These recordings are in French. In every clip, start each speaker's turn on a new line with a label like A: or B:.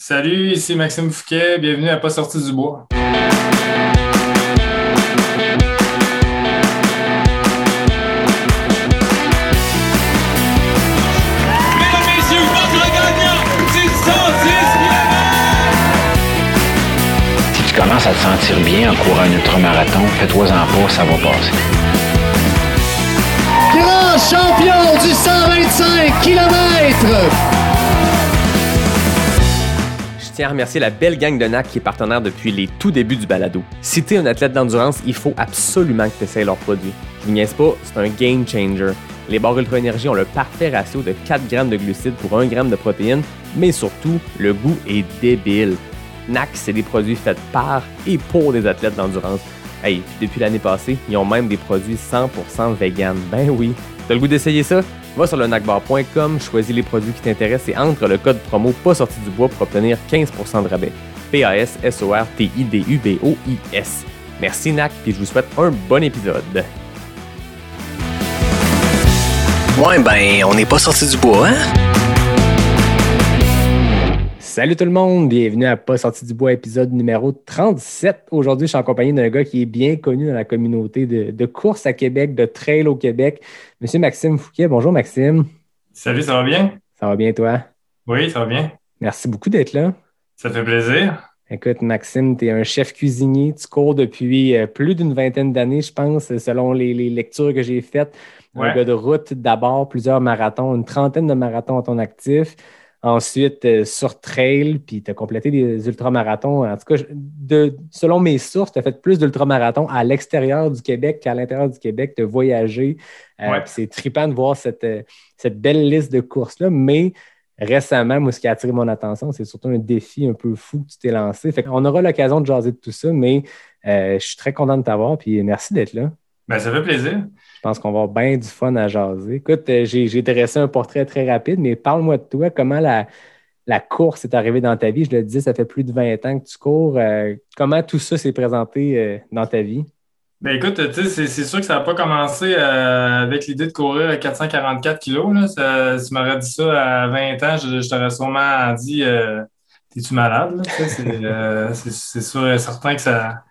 A: Salut, ici Maxime Fouquet. Bienvenue à Pas sorti du bois.
B: Mesdames, messieurs, votre gagnant du 110
C: Si tu commences à te sentir bien en courant un ultramarathon, fais-toi-en pas, ça va passer.
D: Grand champion du 125 km.
E: Tiens à remercier la belle gang de NAC qui est partenaire depuis les tout débuts du balado. Si t'es un athlète d'endurance, il faut absolument que tu essaies leurs produits. Je vous niaise pas, c'est un game changer. Les barres Ultra Énergie ont le parfait ratio de 4 grammes de glucides pour 1 gramme de protéines, mais surtout, le goût est débile. NAC, c'est des produits faits par et pour des athlètes d'endurance. Hey, puis depuis l'année passée, ils ont même des produits 100% vegan. Ben oui. T'as le goût d'essayer ça? Va sur le nacbar.com, choisis les produits qui t'intéressent et entre le code promo pas sorti du bois pour obtenir 15% de rabais. P-A-S-S-O-R-T-I-D-U-B-O-I-S. Merci NAC, puis je vous souhaite un bon épisode.
F: Ouais, ben, on n'est pas sorti du bois, hein?
E: Salut tout le monde, bienvenue à Pas sorti du bois, épisode numéro 37. Aujourd'hui, je suis en compagnie d'un gars qui est bien connu dans la communauté de, de course à Québec, de trail au Québec, Monsieur Maxime Fouquet. Bonjour Maxime.
A: Salut, ça va bien?
E: Ça va bien toi?
A: Oui, ça va bien.
E: Merci beaucoup d'être là.
A: Ça fait plaisir.
E: Écoute, Maxime, tu es un chef cuisinier. Tu cours depuis euh, plus d'une vingtaine d'années, je pense, selon les, les lectures que j'ai faites.
A: Ouais.
E: Un gars de route d'abord, plusieurs marathons, une trentaine de marathons à ton actif. Ensuite, euh, sur trail, puis tu as complété des ultramarathons. En tout cas, de, selon mes sources, tu as fait plus d'ultramarathons à l'extérieur du Québec qu'à l'intérieur du Québec. Tu as voyagé. Euh,
A: Ouais.
E: C'est trippant de voir cette, euh, cette belle liste de courses-là. Mais récemment, moi, ce qui a attiré mon attention, c'est surtout un défi un peu fou que tu t'es lancé. Fait On aura l'occasion de jaser de tout ça, mais euh, je suis très content de t'avoir. Puis merci d'être là.
A: Ben, ça fait plaisir.
E: Je pense qu'on va avoir bien du fun à jaser. Écoute, euh, j'ai dressé un portrait très rapide, mais parle-moi de toi. Comment la, course est arrivée dans ta vie? Je le disais, ça fait plus de 20 ans que tu cours. Euh, comment tout ça s'est présenté euh, dans ta vie?
A: Ben écoute, c'est sûr que ça n'a pas commencé avec l'idée de courir à 444 kilos. Là. Tu m'aurais dit ça à 20 ans, je, t'aurais sûrement dit T'es-tu malade? c'est sûr et certain que ça.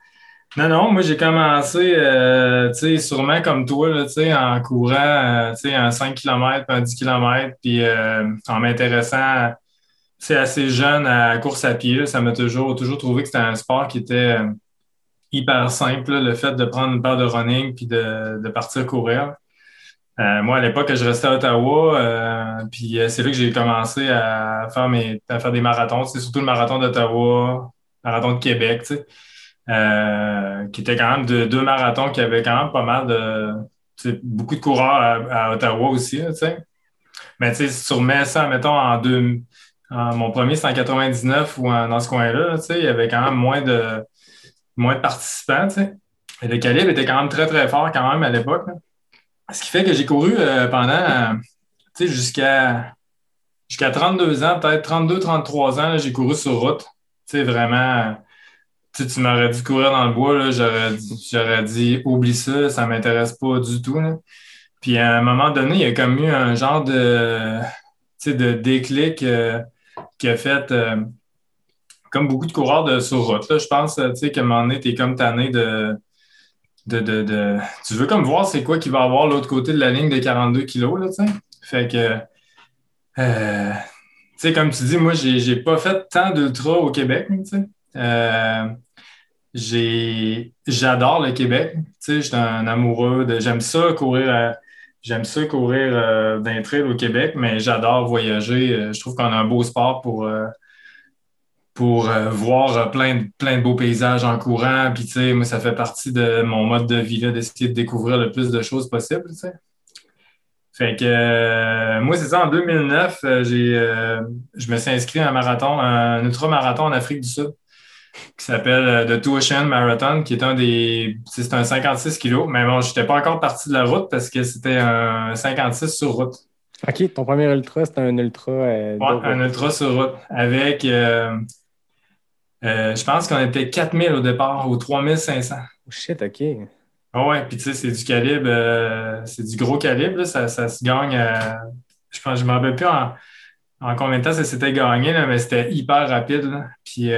A: Non, non, moi j'ai commencé, euh, tu sais, sûrement comme toi, là, en courant, tu sais, un 5 km, un 10 km, puis euh, en m'intéressant, tu assez jeune à la course à pied, là, ça m'a toujours, toujours trouvé que c'était un sport qui était euh, hyper simple, le fait de prendre une paire de running puis de, de partir courir. Moi, à l'époque, je restais à Ottawa, puis c'est là que j'ai commencé à faire, mes, à faire des marathons. Surtout le marathon d'Ottawa, marathon de Québec, tu sais, euh, qui était quand même de, deux marathons qui avaient quand même pas mal de, beaucoup de coureurs à, Ottawa aussi, tu sais. Mais tu sais, si tu remets ça, mettons, en deux, en- mon premier, c'était en 99 ou dans ce coin-là, tu sais, il y avait quand même moins de, moins de participants, tu sais. Et le calibre était quand même très, très fort quand même à l'époque. Ce qui fait que j'ai couru euh, pendant, tu sais, jusqu'à jusqu'à 32 ans, peut-être 32, 33 ans, j'ai couru sur route. Tu sais, vraiment, tu tu m'aurais dit courir dans le bois, j'aurais dit, oublie ça, ça m'intéresse pas du tout. là. Puis à un moment donné, il y a comme eu un genre de, de déclic euh, qui a fait, euh, comme beaucoup de coureurs de, sur route, je pense, qu'à un moment donné, tu es comme tanné de, de, de, de- Tu veux comme voir c'est quoi qui va avoir l'autre côté de la ligne de 42 kilos, là. Fait que, euh, tu sais, comme tu dis, moi, j'ai pas fait tant d'ultra au Québec, tu sais. J'adore le Québec, tu sais, je suis un amoureux de... J'aime ça courir à- J'aime ça courir euh, d'un trail au Québec, mais j'adore voyager. Euh, Je trouve qu'on a un beau sport pour, euh, pour euh, voir euh, plein de, plein de beaux paysages en courant. Puis, tu sais, moi, ça fait partie de mon mode de vie, d'essayer de découvrir le plus de choses possible, tu sais. Fait que, euh, moi, c'est ça, en 2009, euh, j'ai, euh, je me suis inscrit à un marathon, un ultramarathon en Afrique du Sud qui s'appelle euh, The Two Ocean Marathon, qui est un des. C'est un 56 kilos, mais bon, je n'étais pas encore parti de la route parce que c'était un 56 sur route.
E: OK, ton premier ultra, c'était un ultra. euh,
A: Ouais, un ultra sur route avec. euh, euh, je pense qu'on était 4000 au départ ou 3500.
E: Oh, shit, OK.
A: Ah ouais, puis tu sais, c'est du calibre, c'est du gros calibre, là, ça, ça se gagne. je pense, je m'en rappelle plus en. en combien de temps ça s'était gagné, là, mais c'était hyper rapide. là. Puis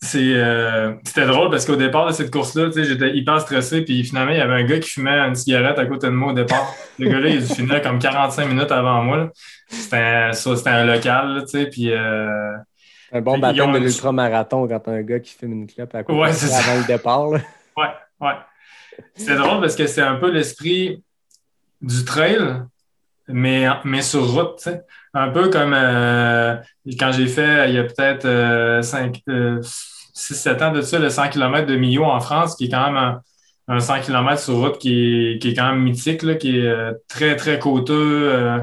A: c'est, euh, c'était drôle parce qu'au départ de cette course-là, tu sais, j'étais hyper stressé. Puis finalement, il y avait un gars qui fumait une cigarette à côté de moi au départ. Le gars-là, il finit comme 45 minutes avant moi. C'était un, un local, tu sais. Puis euh,
E: Un bon baptême
A: ont
E: de l'ultramarathon quand t'as un gars qui fume une clope à côté
A: Ouais,
E: de avant le départ. là.
A: Ouais, ouais. C'est drôle parce que c'est un peu l'esprit du trail, mais, mais sur route, tu sais. Un peu comme euh, quand j'ai fait, il y a peut-être euh, 6-7 ans de ça, le 100 km de Millau en France, qui est quand même un, un 100 km sur route qui est, qui est quand même mythique, là, qui est euh, très, très coûteux. euh,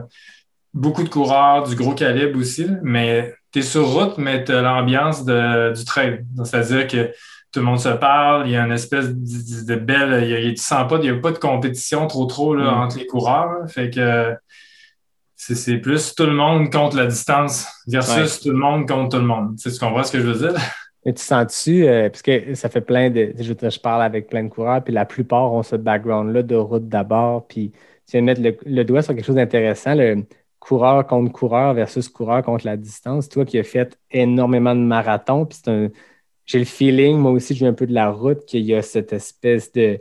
A: beaucoup de coureurs, du gros calibre aussi, mais tu es sur route, mais tu as l'ambiance du trail. C'est-à-dire que tout le monde se parle, il y a une espèce de, de belle. Il y a, tu sens pas, il n'y a pas de compétition trop trop là,
E: Mm.
A: entre les coureurs. Fait que c'est plus tout le monde contre la distance versus tout le monde contre tout le monde. Tu sais, tu comprends ce que je veux dire?
E: Mais tu sens-tu, euh, parce que ça fait plein de. Je, parle avec plein de coureurs, puis la plupart ont ce background-là de route d'abord. Puis tu viens de mettre le, le doigt sur quelque chose d'intéressant, le coureur contre coureur versus coureur contre la distance. Toi qui as fait énormément de marathons, puis c'est un. J'ai le feeling, moi aussi, je viens un peu de la route, qu'il y a cette espèce de.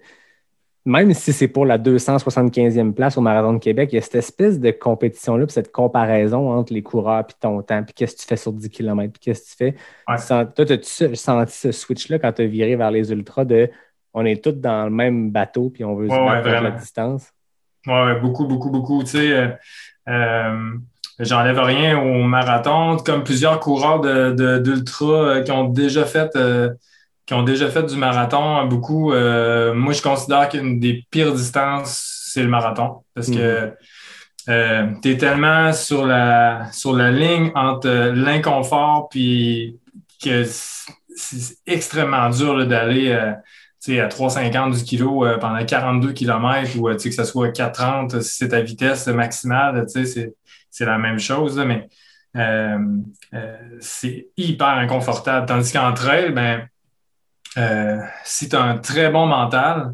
E: Même si c'est pour la 275e place au Marathon de Québec, il y a cette espèce de compétition-là, puis cette comparaison entre les coureurs, puis ton temps, puis qu'est-ce que tu fais sur 10 km, puis qu'est-ce que tu fais.
A: Ouais.
E: Sens- Toi, as-tu senti ce switch-là quand tu as viré vers les ultras de on est tous dans le même bateau puis on veut se
A: Ouais, ouais,
E: battre contre la distance?
A: Ouais, beaucoup, beaucoup, beaucoup. Tu sais, euh, euh, j'enlève rien au marathon, comme plusieurs coureurs de, de- d'ultra euh, qui ont déjà fait euh, qui ont déjà fait du marathon, beaucoup. euh, moi, je considère qu'une des pires distances, c'est le marathon. Parce que tu es tellement sur la sur la ligne entre euh, l'inconfort puis que c'est extrêmement dur d'aller. euh, tu sais, à 3,50 du kilo euh, pendant 42 km ou euh, tu sais, que ce soit 4,30 si c'est ta vitesse maximale, tu sais, c'est, c'est la même chose, là, mais euh, euh, c'est hyper inconfortable. Tandis qu'en trail, ben, euh, si tu as un très bon mental,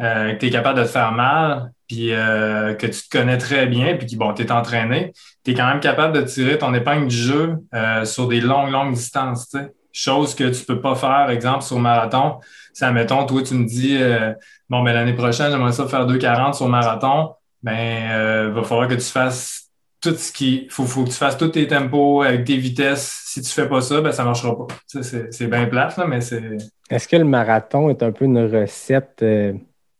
A: euh, que tu es capable de te faire mal, puis euh, que tu te connais très bien, puis que bon, tu es entraîné, tu es quand même capable de tirer ton épingle du jeu euh, sur des longues, longues distances. Chose que tu peux pas faire, exemple, sur marathon. Si, admettons, toi, tu me dis, euh, bon, ben, l'année prochaine, j'aimerais ça faire 2,40 sur marathon, ben, euh, va falloir que tu fasses tout ce qui. Faut, faut que tu fasses tous tes tempos avec tes vitesses. Si tu fais pas ça, ben, ça marchera pas. C'est bien plate, là, mais c'est.
E: Est-ce que le marathon est un peu une recette? euh,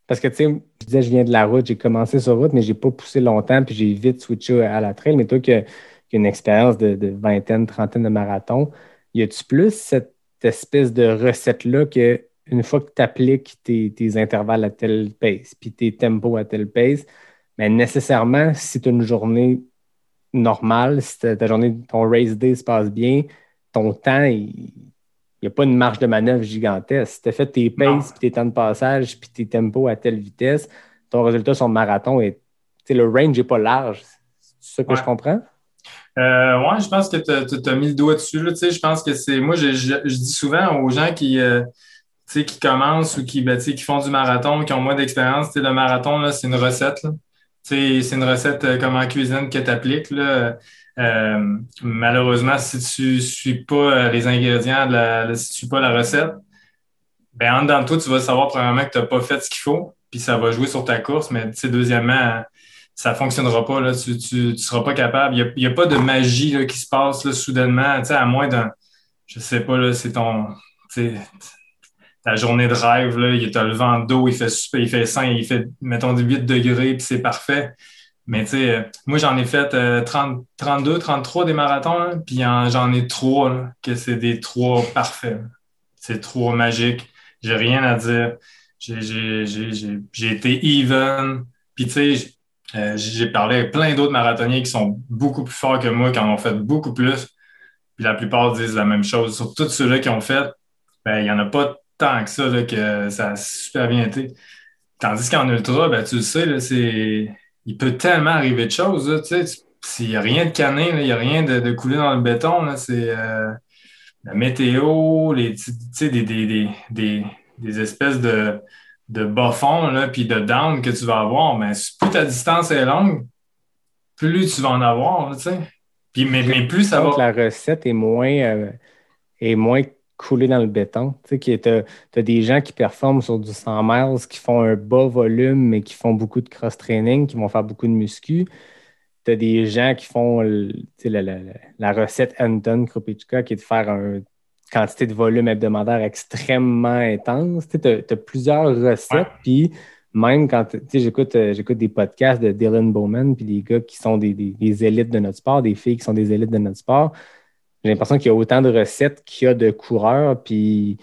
E: Parce que, tu sais, je disais, je viens de la route, j'ai commencé sur route, mais j'ai pas poussé longtemps, puis j'ai vite switché à la trail. Mais toi qui as, une expérience de, vingtaine, trentaine de marathons, y a-tu plus cette espèce de recette-là que une fois que tu appliques tes, intervalles à telle pace, puis tes tempos à telle pace, mais nécessairement, si tu une journée normale, si ta journée, ton race day se passe bien, ton temps, il n'y a pas une marge de manœuvre gigantesque. Si tu as fait tes paces, puis tes temps de passage, puis tes tempos à telle vitesse, ton résultat sur le marathon est. Le range n'est pas large. C'est ça que
A: Ouais.
E: je comprends?
A: Euh, ouais, je pense que tu as mis le doigt dessus. Là, je pense que c'est. Moi, je, je- je dis souvent aux gens qui, euh, qui commencent ou qui, ben, qui font du marathon, qui ont moins d'expérience, le marathon, c'est une recette. là. Tu C'est une recette euh, comme en cuisine que tu appliques. Euh, malheureusement, si tu ne suis pas euh, les ingrédients, la, si tu suis pas la recette, ben, en dedans de tu vas savoir probablement que tu n'as pas fait ce qu'il faut, puis ça va jouer sur ta course. Mais tu deuxièmement, ça ne fonctionnera pas. Là. Tu ne seras pas capable. Il n'y a, a pas de magie là, qui se passe là, soudainement, tu à moins d'un. Je sais pas, là, c'est ton. tu Ta journée de rêve, là, il le vent d'eau, il fait super, il fait 5, il fait, mettons, 8 degrés, puis c'est parfait. Mais tu sais, euh, moi, j'en ai fait euh, 30, 32, 33 des marathons, puis en- j'en ai trois, là, que c'est des trois parfaits. C'est trois magiques. J'ai rien à dire. J'ai- été even. Puis tu sais, euh, j'ai parlé avec plein d'autres marathoniens qui sont beaucoup plus forts que moi, qui en ont fait beaucoup plus. Puis la plupart disent la même chose. Sur tous ceux-là qui ont fait, ben, il n'y en a pas tant que ça, là, que ça a super bien été. Tandis qu'en ultra, ben, tu le sais, là, il peut tellement arriver de choses. là, tu sais. Il n'y a rien de cané, là, il n'y a rien de, de coulé dans le béton. C'est euh, la météo, les, tu sais, des, des, des, des, espèces de, de bas-fonds, puis de down que tu vas avoir. Mais plus ta distance est longue, plus tu vas en avoir. là, tu sais. Puis, mais, mais plus ça va.
E: la recette est moins, euh, est moins coulée dans le béton. Tu sais, tu as, des gens qui performent sur du 100 miles, qui font un bas volume, mais qui font beaucoup de cross-training, qui vont faire beaucoup de muscu. Tu as des gens qui font la, la- la- la recette Anton Kropitchka, qui est de faire une quantité de volume hebdomadaire extrêmement intense. Tu as, plusieurs recettes, puis même quand j'écoute euh, j'écoute des podcasts de Dylan Bowman, puis des gars qui sont des, des- des élites de notre sport, des filles qui sont des élites de notre sport, j'ai l'impression qu'il y a autant de recettes qu'il y a de coureurs, puis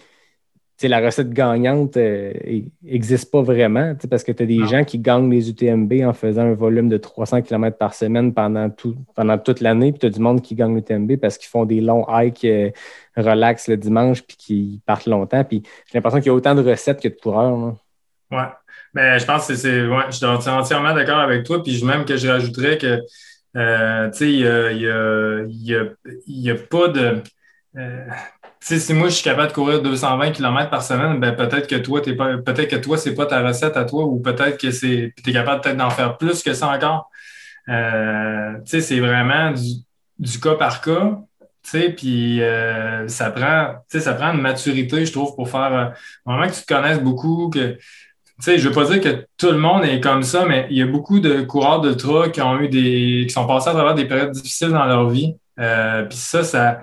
E: la recette gagnante n'existe pas vraiment, tu sais, parce que tu as des
A: Non.
E: gens qui gagnent les UTMB en faisant un volume de 300 km par semaine pendant, tout, pendant toute l'année, puis tu as du monde qui gagne l'UTMB parce qu'ils font des longs hikes euh, relax le dimanche, puis qui partent longtemps. Puis j'ai l'impression qu'il y a autant de recettes que de coureurs. là.
A: Ouais. Mais je pense que c'est. Ouais, je suis entièrement d'accord avec toi. Puis même que je rajouterais que euh, tu sais, il y a, y, a, y, a, pas de. euh, si moi je suis capable de courir 220 km par semaine, ben peut-être que toi, t'es pas. Peut-être que toi, c'est pas ta recette à toi, ou peut-être que c'est. Es capable peut-être d'en faire plus que ça encore. Euh, tu sais, c'est vraiment du, du cas par cas. Tu sais, ça prend, ça prend une maturité, je trouve, pour faire. euh, vraiment que tu te connaisses beaucoup, que sais, je veux pas dire que tout le monde est comme ça, mais il y a beaucoup de coureurs d'ultra qui ont eu des, qui sont passés à travers des périodes difficiles dans leur vie. Euh, puis ça, ça,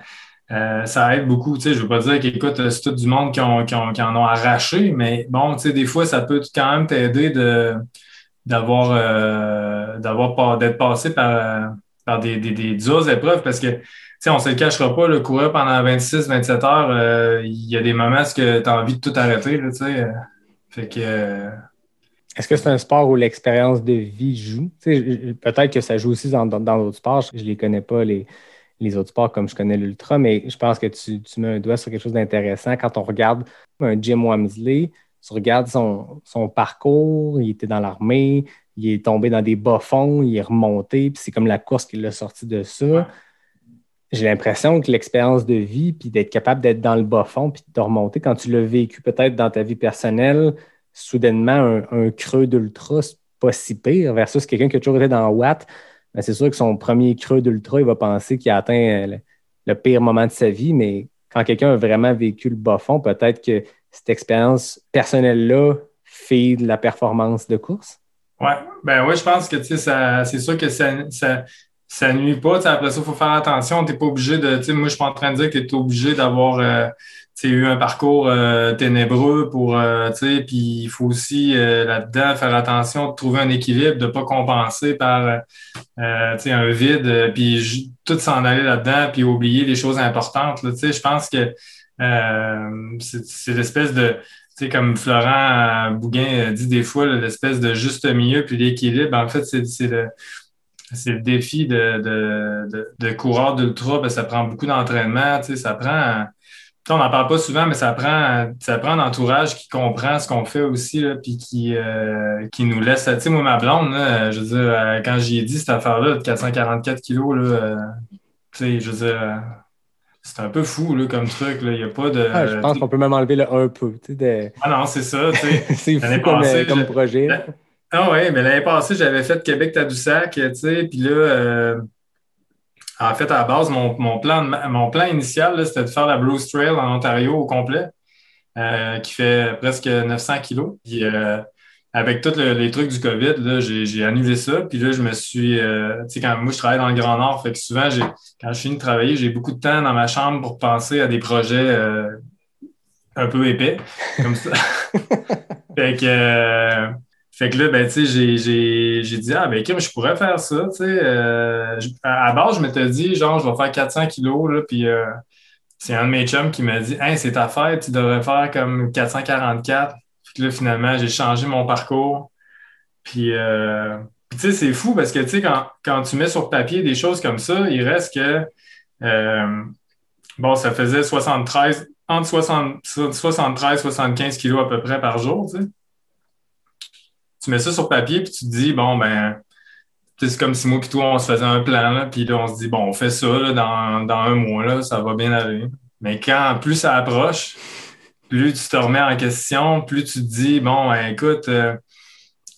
A: euh, ça aide beaucoup. Tu sais, je veux pas dire qu'écoute, c'est tout du monde qui, ont, qui, ont- qui en ont arraché, mais bon, tu sais, des fois, ça peut quand même t'aider de, d'avoir, euh, d'avoir d'être passé par, par des, des, des dures épreuves parce que, tu sais, on se le cachera pas, le courir pendant 26, 27 heures, euh, il y a des moments où tu as envie de tout arrêter, là, euh. Fait que, euh,
E: Est-ce que c'est un sport où l'expérience de vie joue? Peut-être que ça joue aussi dans d'autres sports. Je ne les connais pas, les, les autres sports, comme je connais l'ultra, mais je pense que tu, tu mets un doigt sur quelque chose d'intéressant. Quand on regarde un Jim Wamsley, tu regardes son, son parcours, il était dans l'armée, il est tombé dans des bas-fonds, il est remonté, puis c'est comme la course qui l'a sorti de ça. J'ai l'impression que l'expérience de vie, puis d'être capable d'être dans le bas-fond, puis de remonter, quand tu l'as vécu peut-être dans ta vie personnelle, soudainement, un, creux d'ultra, c'est pas si pire, versus quelqu'un qui a toujours été dans Watt, ben, c'est sûr que son premier creux d'ultra, il va penser qu'il a atteint le, pire moment de sa vie, mais quand quelqu'un a vraiment vécu le bas-fond, peut-être que cette expérience personnelle-là fait de la performance de course.
A: Ouais, ben ouais, je pense que ça, c'est sûr que ça, ça nuit pas. Après ça, il faut faire attention. Tu pas obligé de. Moi, je suis pas en train de dire que tu es obligé d'avoir euh, eu un parcours euh, ténébreux pour. euh, puis il faut aussi euh, là-dedans faire attention de trouver un équilibre, de ne pas compenser par euh, euh, un vide, puis tout s'en aller là-dedans, puis oublier les choses importantes. Je pense que c'est l'espèce de tu sais, comme Florent Bouguin dit des fois, l'espèce de juste milieu puis l'équilibre, en fait, c'est le, c'est le défi de, de, de, de coureur d'ultra, ben, ça prend beaucoup d'entraînement, tu sais, ça prend, on n'en parle pas souvent, mais ça prend, ça prend un entourage qui comprend ce qu'on fait aussi, là, puis qui, euh, qui nous laisse, tu sais, moi, ma blonde, là, je veux dire, euh, quand j'y ai dit cette affaire-là de 444 kilos, là, euh, tu sais, je veux dire, c'est un peu fou, là, comme truc, là, il n'y a pas de...
E: Ah, je pense qu'on peut même enlever le un peu. de-
A: Ah non, c'est ça,
E: c'est fou comme,
A: passée,
E: comme
A: je-
E: projet.
A: Ah ouais, mais l'année passée, j'avais fait Québec-Tadoussac, tu sais, puis là, euh, en fait, à la base, mon, mon plan, mon plan initial, c'était de faire la Bruce Trail en Ontario au complet, euh, qui fait presque 900 kilos. Puis euh, avec tous le- les trucs du COVID, j'ai, annulé ça. Puis là, je me suis, tu sais, quand moi, je travaille dans le Grand Nord, fait que souvent, quand je finis de travailler, j'ai beaucoup de temps dans ma chambre pour penser à des projets un peu épais, comme ça. fait que... fait que là, ben, tu sais, j'ai, dit, ah, ben, Kim, je pourrais faire ça, tu sais. euh, à, à base, je m'étais dit, genre, je vais faire 400 kilos, là, puis euh, c'est un de mes chums qui m'a dit, hey, c'est ta fête, tu devrais faire comme 444. Puis là, finalement, j'ai changé mon parcours. Puis, euh, puis, tu sais, c'est fou parce que, tu sais, quand, quand tu mets sur papier des choses comme ça, il reste que, bon, ça faisait 73, entre 60 73 75 kilos à peu près par jour, tu sais tu mets ça sur papier puis tu te dis, bon, ben, tu c'est comme si moi et toi, on se faisait un plan, là, puis là, on se dit, bon, on fait ça là, dans, dans un mois, là, ça va bien aller. Mais quand plus ça approche, plus tu te remets en question, plus tu te dis, bon, ben, écoute, euh,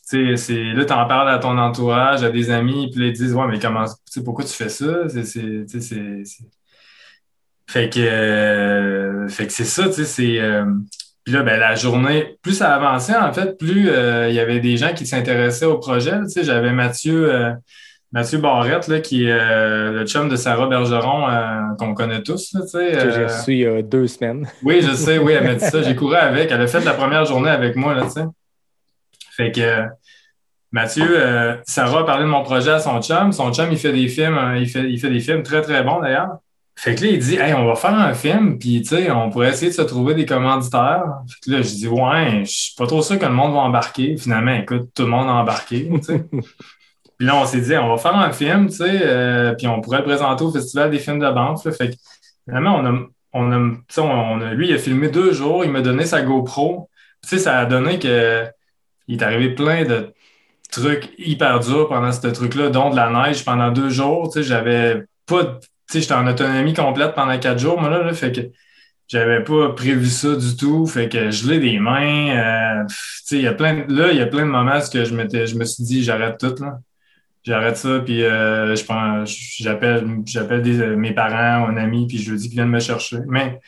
A: tu tu sais, c'est, là, t'en parles à ton entourage, à des amis, puis ils disent, ouais, mais comment, tu sais, pourquoi tu fais ça? Tu c'est- Fait que, euh, fait que c'est ça, tu sais, c'est, euh, puis là, ben, la journée, plus ça avançait, en fait, plus euh, il y avait des gens qui s'intéressaient au projet. Tu sais, j'avais Mathieu, euh, Mathieu Barrette, là, qui est euh, le chum de Sarah Bergeron, qu'on connaît tous. là, tu sais,
E: Que j'ai reçu il y a deux semaines.
A: oui, je sais, oui, elle m'a dit ça. J'ai couru avec. Elle a fait la première journée avec moi, là, tu sais. Fait que Mathieu, Sarah a parlé de mon projet à son chum. Son chum, il fait des films, euh, il fait, il fait des films très, très bons d'ailleurs. Fait que là, il dit Hey, on va faire un film, puis tu sais, on pourrait essayer de se trouver des commanditaires. Fait que là, je dis Ouais, je suis pas trop sûr que le monde va embarquer. Finalement, écoute, tout le monde a embarqué, tu sais. Puis là, on s'est dit, on va faire un film, tu sais, euh, puis on pourrait le présenter au Festival des films de Banff. là. Fait que finalement, on a, on a, tu sais, on a- lui, il a filmé deux jours, il m'a donné sa GoPro. Tu sais, ça a donné que il est arrivé plein de trucs hyper durs pendant ce truc-là, dont de la neige pendant deux jours. Tu sais, j'avais pas, de- sais, j'étais en autonomie complète pendant quatre jours, moi, là, fait que j'avais pas prévu ça du tout. Fait que je l'ai des mains. euh, il y a plein de- là, il y a plein de moments où je je me suis dit, j'arrête tout, là. J'arrête ça, puis euh, je j'appelle, j'appelle des- mes parents, un ami, puis je lui dis qu'ils viennent me chercher. Mais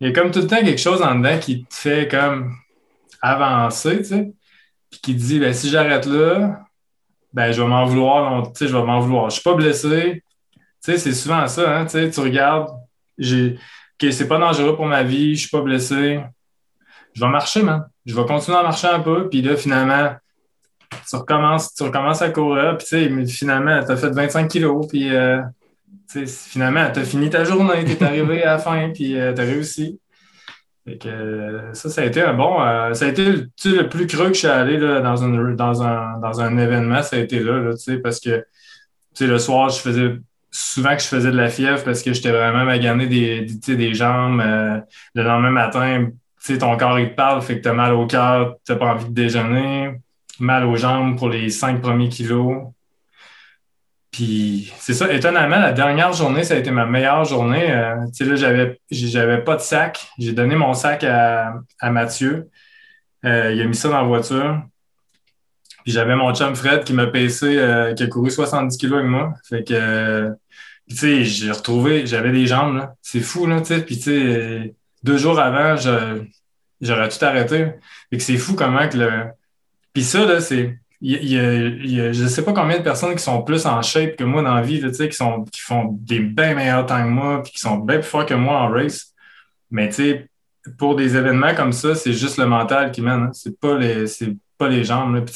A: il y a comme tout le temps quelque chose en dedans qui te fait comme avancer, tu sais, puis qui te dit, ben, si j'arrête là, ben, je vais m'en vouloir, tu sais, je vais m'en vouloir. Je suis pas blessé. C'est souvent ça, hein, tu regardes, j'ai, c'est pas dangereux pour ma vie, je suis pas blessé. Je vais marcher. Je vais continuer à marcher un peu, puis là, finalement, tu recommences, tu recommences à courir, puis tu sais, finalement, tu as fait 25 kilos, puis euh, finalement, tu as fini ta journée, tu es arrivé à la fin, puis tu as réussi. Fait que, euh, ça, ça a été un bon. euh, ça a été sais, le plus creux que je suis allé là, dans, dans, un, dans un événement, ça a été là, là parce que le soir, je faisais souvent que je faisais de la fièvre parce que j'étais vraiment magané des, des, des jambes. euh, le lendemain matin, ton corps il te parle, fait que tu as mal au cœur, tu n'as pas envie de déjeuner mal aux jambes pour les cinq premiers kilos. Puis c'est ça, étonnamment, la dernière journée, ça a été ma meilleure journée. Euh, tu sais, là, j'avais, j'avais pas de sac. J'ai donné mon sac à, à Mathieu. Euh, il a mis ça dans la voiture. Puis j'avais mon chum Fred qui m'a pacé, qui a couru 70 kilos avec moi. Fait que, tu sais, j'ai retrouvé, j'avais des jambes, là. C'est fou, là, tu sais. Puis, tu sais, deux jours avant, j'aurais tout arrêté. Fait que c'est fou comment que le, puis ça, là, c'est. Il y a, il y a- je ne sais pas combien de personnes qui sont plus en shape que moi dans la vie, là, tu sais, qui, sont, qui font des bien meilleurs temps que moi, puis qui sont bien plus forts que moi en race. Mais tu sais, pour des événements comme ça, c'est juste le mental qui mène. hein. C'est pas les, pas les jambes. là. Puis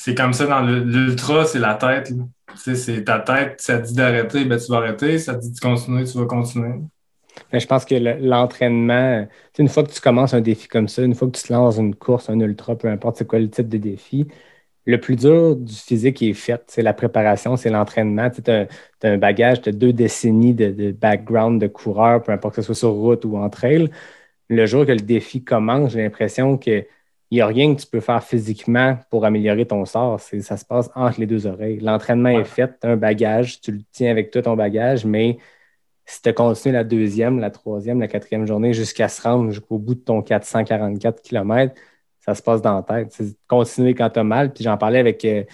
A: c'est comme ça dans l'ultra, c'est la tête. c'est ta tête, ça te dit d'arrêter, ben tu vas arrêter. Ça te dit de continuer, tu vas continuer.
E: Je pense que le- l'entraînement, une fois que tu commences un défi comme ça, une fois que tu te lances dans une course, un ultra, peu importe c'est quoi le type de défi, le plus dur du physique est fait. C'est la préparation, c'est l'entraînement. Tu as, un bagage, as deux décennies de, de background de coureur, peu importe que ce soit sur route ou en trail. Le jour que le défi commence, j'ai l'impression qu'il n'y a rien que tu peux faire physiquement pour améliorer ton sort. C'est- Ça se passe entre les deux oreilles. L'entraînement
A: Ouais.
E: est fait, tu as un bagage, tu le tiens avec toi ton bagage, mais si tu continues la deuxième, la troisième, la quatrième journée jusqu'à se rendre jusqu'au bout de ton 444 km, ça se passe dans la tête. C'est continuer quand tu as mal. Puis j'en parlais avec, euh,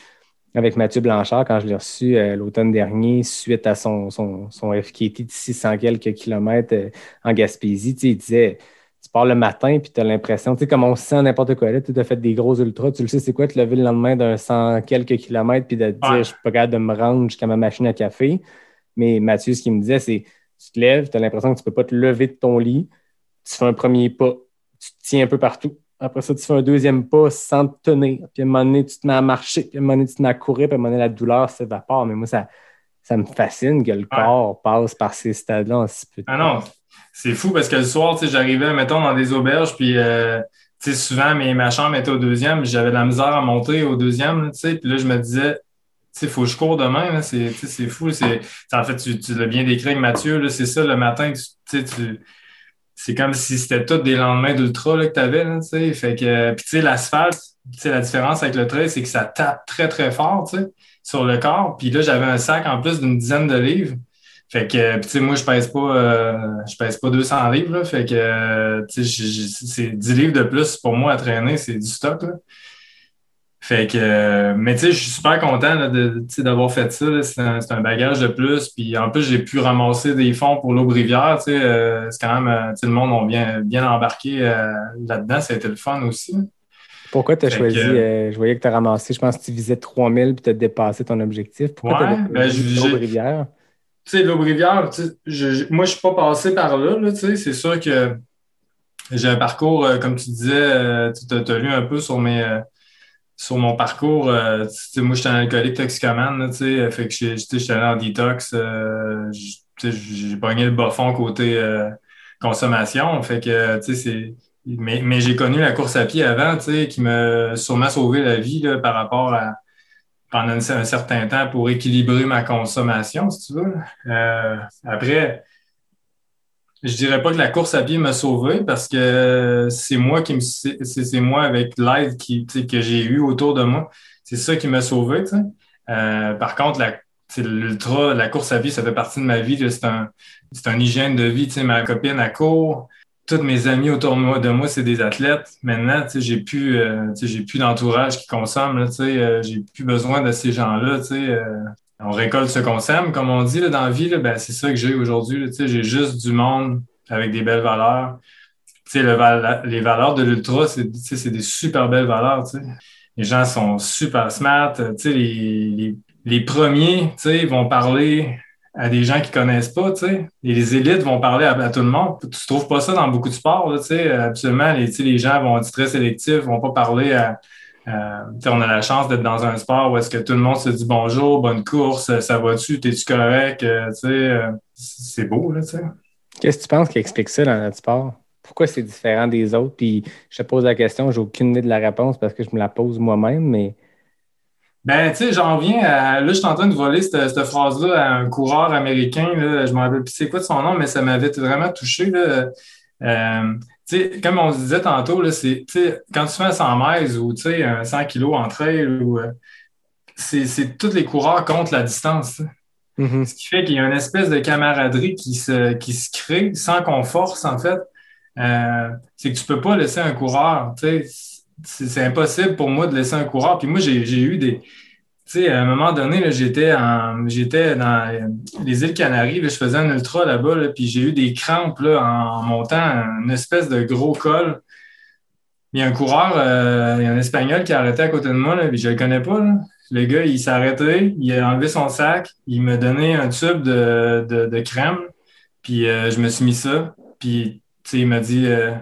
E: avec Mathieu Blanchard quand je l'ai reçu euh, l'automne dernier suite à son, son, son FKT de 600 quelques kilomètres euh, en Gaspésie. Tu sais, il disait tu pars le matin puis tu as l'impression, tu sais, comme on se sent n'importe quoi là, tu as fait des gros ultras, tu le sais, c'est quoi, te lever le lendemain d'un 100 quelques kilomètres puis de te dire je suis pas capable de me rendre jusqu'à ma machine à café. Mais Mathieu, ce qu'il me disait, c'est tu te lèves, tu as l'impression que tu ne peux pas te lever de ton lit, tu fais un premier pas, tu te tiens un peu partout. Après ça, tu fais un deuxième pas sans te tenir. Puis à un moment donné, tu te mets à marcher, puis à un moment donné, tu te mets à courir, puis à un moment donné, la douleur s'évapore. Mais moi, ça, ça me fascine que le corps passe par ces stades-là en si peu de
A: Ah
E: temps.
A: non, c'est fou parce que le soir, j'arrivais, mettons, dans des auberges, puis euh, souvent, mes, ma chambre était au deuxième, j'avais de la misère à monter au deuxième, puis là, je me disais, il faut que je cours demain, c'est, fou, c'est, en fait, tu, tu l'as bien décrit Mathieu, c'est ça, le matin, tu tu c'est comme si c'était tous des lendemains d'ultra que tu avais, fait que, puis tu sais, l'asphalte, la différence avec le trail, c'est que ça tape très, très fort, sur le corps, puis là, j'avais un sac en plus d'une dizaine de livres, fait que, puis, tu sais, moi, je pèse pas, euh, je pèse pas 200 livres, là. Fait que, euh, tu sais, c'est 10 livres de plus pour moi à traîner, c'est du stock, là. Fait que, euh, mais tu sais, je suis super content là, de, tu sais, d'avoir fait ça. C'est un, un bagage de plus. Puis en plus, j'ai pu ramasser des fonds pour l'Aube-Rivière. Tu sais, euh, c'est quand même, euh, tu sais, le monde a bien, bien embarqué euh, là-dedans. Ça a été le fun aussi.
E: Pourquoi tu as
A: Fait
E: choisi,
A: que-
E: euh, je voyais que tu as ramassé, je pense que tu visais 3000 puis tu as dépassé ton objectif. Pourquoi
A: Ouais,
E: tu
A: ben,
E: as
A: j'ai-
E: rivière
A: Tu sais, je- moi, je suis pas passé par là. là, tu sais. c'est sûr que j'ai un parcours, euh, comme tu disais, euh, tu as, lu un peu sur mes. euh, sur mon parcours, euh, moi, j'étais un alcoolique toxicomane, tu sais, fait que j'étais allé en détox, euh, j'ai pogné le bas fond côté consommation, fait que, tu sais, c'est... Mais, mais j'ai connu la course à pied avant, tu sais, qui m'a sûrement sauvé la vie, là, par rapport à pendant un, un certain temps pour équilibrer ma consommation, si tu veux. Euh, après, je dirais pas que la course à pied m'a sauvé parce que c'est moi qui c'est moi avec l'aide qui que j'ai eu autour de moi. C'est ça qui m'a sauvé. Euh, par contre, la, l'ultra, la course à pied, ça fait partie de ma vie. C'est un, une hygiène de vie. Ma copine à court, tous mes amis autour de moi, de moi c'est des athlètes. Maintenant, tu sais, j'ai plus, euh, tu sais, j'ai plus d'entourage qui consomme. Là, tu sais, euh, j'ai plus besoin de ces gens-là. Tu sais, euh, on récolte ce qu'on sème, comme on dit là, dans la vie. Là, ben, c'est ça que j'ai aujourd'hui. Tu sais, j'ai juste du monde avec des belles valeurs. Tu sais, les valeurs de l'ultra, c'est tu sais, c'est des super belles valeurs. Tu sais. Les gens sont super smart. Tu sais, les, les, les premiers tu sais, vont parler à des gens qui connaissent pas, tu sais. Et les élites vont parler à, tout le monde. Tu trouves pas ça dans beaucoup de sports, tu sais. Absolument, les, les gens vont être très sélectifs, vont pas parler à... sais, on a la chance d'être dans un sport où est-ce que tout le monde se dit bonjour, bonne course, ça va-tu, t'es-tu correct, euh, euh, c'est beau, là, tu.
E: Qu'est-ce que tu penses qui explique ça dans notre sport? Pourquoi c'est différent des autres? Puis je te pose la question, j'ai aucune idée de la réponse parce que je me la pose moi-même, mais
A: Ben, tu sais, j'en viens à. Là, je suis en train de voler cette, cette phrase-là à un coureur américain. Là, je me rappelle plus c'est quoi de son nom, mais ça m'avait vraiment touché. Là. Euh, tu sais, comme on se disait tantôt, là, c'est, tu sais, quand tu fais un 100 miles ou tu sais, un 100 kilos en trail, ou, euh, c'est, c'est tous les coureurs contre la distance.
E: Mhm.
A: Ce qui fait qu'il y a une espèce de camaraderie qui se, qui se crée sans qu'on force, en fait. Euh, c'est que tu peux pas laisser un coureur, tu sais, c'est impossible pour moi de laisser un coureur. Puis moi, j'ai eu des. Tu sais, à un moment donné, j'étais j'étais dans les îles Canaries, je faisais un ultra là-bas, là, puis j'ai eu des crampes là, en, montant une espèce de gros col. Il y a un coureur, euh, il y a un Espagnol qui a arrêté à côté de moi, là, puis je le connais pas. Le gars, il s'est arrêté, il a enlevé son sac, il m'a donné un tube de, de, de crème, puis euh, je me suis mis ça, puis tu sais, il m'a dit euh,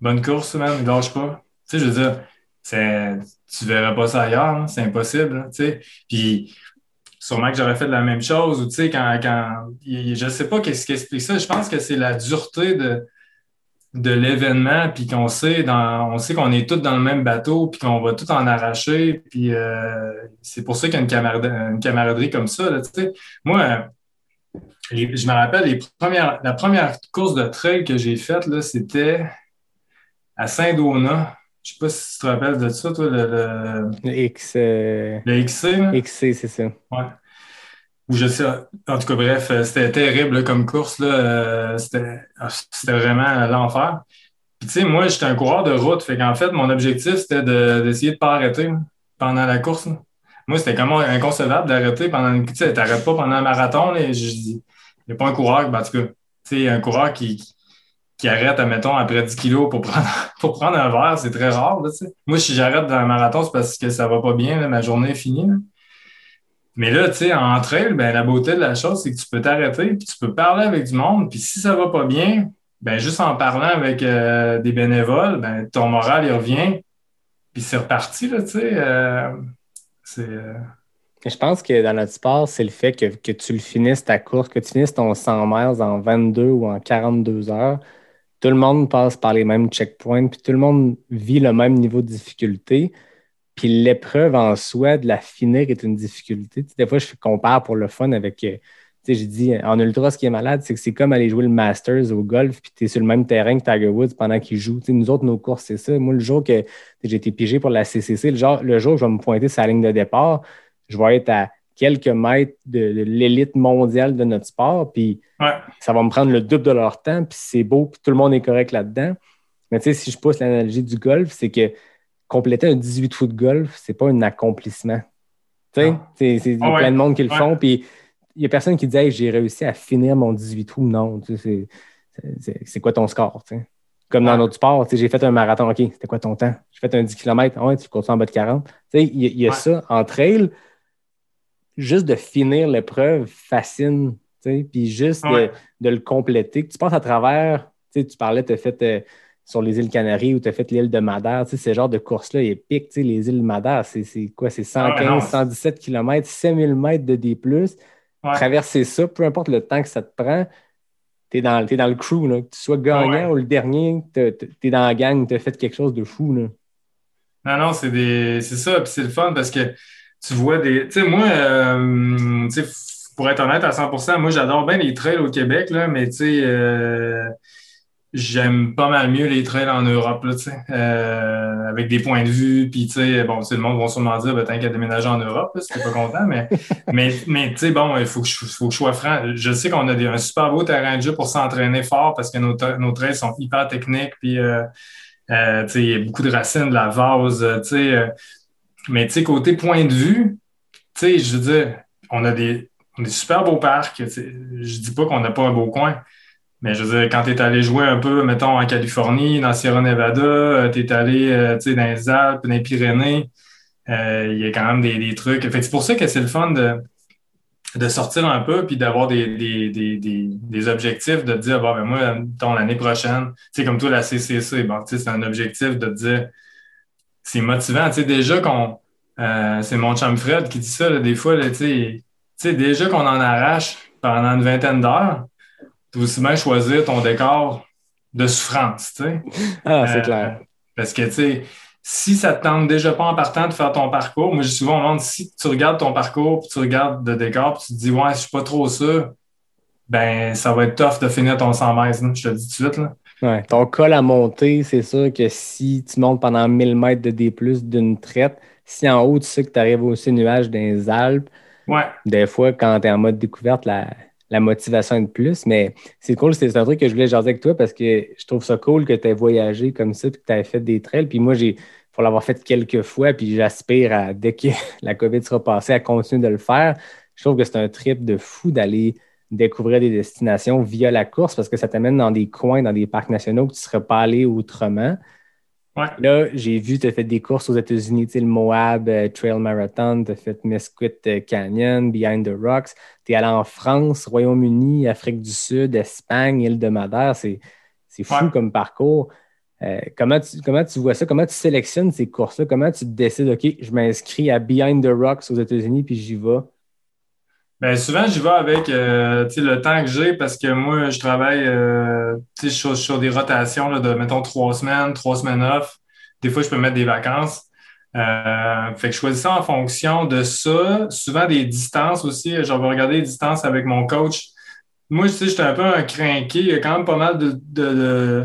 A: Bonne course, man, lâche pas. Sais, je veux dire, c'est, tu verras pas ça ailleurs, hein, c'est impossible, tu sais. Puis sûrement que j'aurais fait la même chose, ou tu sais, quand, quand je sais pas qu'est-ce qui explique ça, je pense que c'est la dureté de, de l'événement, puis qu'on sait, dans, on sait qu'on est tous dans le même bateau, puis qu'on va tout en arracher, puis euh, c'est pour ça qu'il y a une, camarade- une camaraderie comme ça, là, tu sais. Moi, je me rappelle, les premières, la première course de trail que j'ai faite, c'était à Saint-Donat. Je sais pas si tu te rappelles de ça, toi, le, le,
E: le X, euh,
A: le XC, là.
E: XC, c'est ça.
A: Ouais. Ou je sais, en tout cas, bref, euh, c'était terrible comme course. Là, euh, c'était ah, c'était vraiment l'enfer. Puis, tu sais, moi, j'étais un coureur de route. Fait qu'en fait, mon objectif, c'était de- d'essayer de ne pas arrêter là, pendant la course. là. Moi, c'était comme inconcevable d'arrêter pendant une. Tu sais, t'arrêtes pas pendant un marathon. Là, et je dis, il n'y a pas un coureur, ben, en tout cas, tu sais, un coureur qui, qui arrête, admettons, après 10 kilos pour prendre, pour prendre un verre, c'est très rare. Là. Moi, si j'arrête dans un marathon, c'est parce que ça va pas bien, ma journée est finie. Mais là, tu sais, en trail, ben, la beauté de la chose, c'est que tu peux t'arrêter, puis tu peux parler avec du monde, puis si ça va pas bien, ben, juste en parlant avec euh, des bénévoles, ben, ton moral, il revient, puis c'est reparti, là, tu sais. euh, euh,
E: Je pense que dans notre sport, c'est le fait que, que tu le finisses ta course, que tu finisses ton 100 miles en 22 ou en 42 heures. Tout le monde passe par les mêmes checkpoints, puis tout le monde vit le même niveau de difficulté. Puis l'épreuve en soi de la finir est une difficulté. Des fois, je compare pour le fun avec. euh, Tu j'ai dit, en ultra, ce qui est malade, c'est que c'est comme aller jouer le Masters au golf, puis tu es sur le même terrain que Tiger Woods pendant qu'il joue. Tu sais, nous autres, nos courses, c'est ça. Moi, le jour que j'ai été pigé pour la CCC, le, jour que je vais me pointer la ligne de départ, je vais être à quelques mètres de, de l'élite mondiale de notre sport, puis
A: Ouais.
E: ça va me prendre le double de leur temps, puis c'est beau, puis tout le monde est correct là-dedans. Mais tu sais, si je pousse l'analogie du golf, c'est que compléter un 18 trous de golf, c'est pas un accomplissement. Tu sais, c'est c'est- il y a
A: Ah ouais.
E: plein de monde qui le
A: Ouais.
E: font, puis il y a personne qui dit Hey, j'ai réussi à finir mon 18 trous. Non, tu sais, c'est- c'est- c'est c'est quoi ton score? tu sais? Comme dans notre sport, tu sais, j'ai fait un marathon, OK, c'était quoi ton temps? J'ai fait un 10 km, ouais, tu continues en bas de 40. Tu sais, il y, y a ça en trail, juste de finir l'épreuve fascine, tu sais, puis juste de-
A: Ouais.
E: de, le compléter. Tu passes à travers, tu sais, tu parlais, tu as fait euh, sur les îles Canaries ou tu as fait l'île de Madère, tu sais, ce genre de course-là épique, tu sais, les îles Madère, c'est c'est quoi? C'est 115,
A: Ah ouais, non.
E: 117 km, 7000 mètres de D+.
A: Ouais.
E: Traverser ça, peu importe le temps que ça te prend, tu es, dans le crew, là. que tu sois gagnant
A: ouais.
E: ou le dernier, tu es dans la gang, tu as fait quelque chose de fou. Là.
A: Non, non, c'est des. C'est ça, puis c'est le fun parce que tu vois des. Tu sais, moi, euh, tu sais, f- pour être honnête à 100%, moi, j'adore bien les trails au Québec, là, mais tu sais, euh, j'aime pas mal mieux les trails en Europe, là, tu sais, euh, avec des points de vue, puis tu sais, bon, le monde va sûrement dire, ben, qu'à déménager en Europe, là, si t'es pas content, mais, mais, mais tu sais, bon, il faut que, je, faut que je sois franc. Je sais qu'on a des, un super beau terrain de jeu pour s'entraîner fort parce que nos, nos trails sont hyper techniques, puis. euh, euh, tu sais, il y a beaucoup de racines, de la vase, euh, tu sais. Euh, mais tu sais, côté point de vue, tu sais, je veux dire, on a des, on a des super beaux parcs. Je dis pas qu'on n'a pas un beau coin, mais je veux dire, quand tu es allé jouer un peu, mettons, en Californie, dans Sierra Nevada, tu es allé, euh, dans les Alpes, dans les Pyrénées, euh, il y a quand même des, des trucs. Fait c'est pour ça que c'est le fun de, de sortir un peu puis d'avoir des, des, des, des, objectifs, de te dire, bon, ben moi, mettons, l'année prochaine, tu sais, comme toi, la CCC, bon, c'est un objectif de te dire, c'est motivant. Tu sais, déjà qu'on, euh, c'est mon chum Fred qui dit ça, là, des fois, tu sais, tu sais, déjà qu'on en arrache pendant une vingtaine d'heures, tu vas aussi bien choisir ton décor de souffrance, tu sais.
E: Ah, c'est
A: Euh,
E: clair.
A: Parce que, tu sais, si ça te tente déjà pas en partant de faire ton parcours, moi, je dis souvent au monde, si tu regardes ton parcours, puis tu regardes le décor, puis tu te dis, ouais, je suis pas trop sûr, ben, ça va être tough de finir ton 100 mètres, là. je te le dis tout de suite, là.
E: Ouais, ton col à monter, c'est sûr que si tu montes pendant 1000 mètres de D, d'une traite, si en haut, tu sais que tu arrives au nuage dans les Alpes,
A: Ouais.
E: des fois, quand tu es en mode découverte, la, la motivation est de plus. Mais c'est cool, c'est un truc que je voulais jaser avec toi parce que je trouve ça cool que tu aies voyagé comme ça puis que tu aies fait des trails. Puis moi, j'ai faut l'avoir fait quelques fois, puis j'aspire à, dès que la COVID sera passée, à continuer de le faire. Je trouve que c'est un trip de fou d'aller découvrir des destinations via la course parce que ça t'amène dans des coins, dans des parcs nationaux que tu ne serais pas allé autrement.
A: Ouais.
E: Là, j'ai vu, tu as fait des courses aux États-Unis, tu sais, le Moab euh, Trail Marathon, tu as fait Mesquite euh, Canyon, Behind the Rocks. Tu es allé en France, Royaume-Uni, Afrique du Sud, Espagne, île de Madère. C'est c'est fou
A: Ouais.
E: comme parcours. Euh, comment, tu, comment tu vois ça? Comment tu sélectionnes ces courses-là? Comment tu décides, OK, je m'inscris à Behind the Rocks aux États-Unis, puis j'y vais?
A: Ben, souvent, j'y vais avec euh, le temps que j'ai parce que moi, je travaille euh, je sur, sur des rotations là, de, mettons, trois semaines, trois semaines off. Des fois, je peux mettre des vacances. Euh, fait que je choisis ça en fonction de ça. Souvent, des distances aussi. Je vais regarder les distances avec mon coach. Moi, tu sais, j'étais un peu un crinqué. Il y a quand même pas mal de, de, de,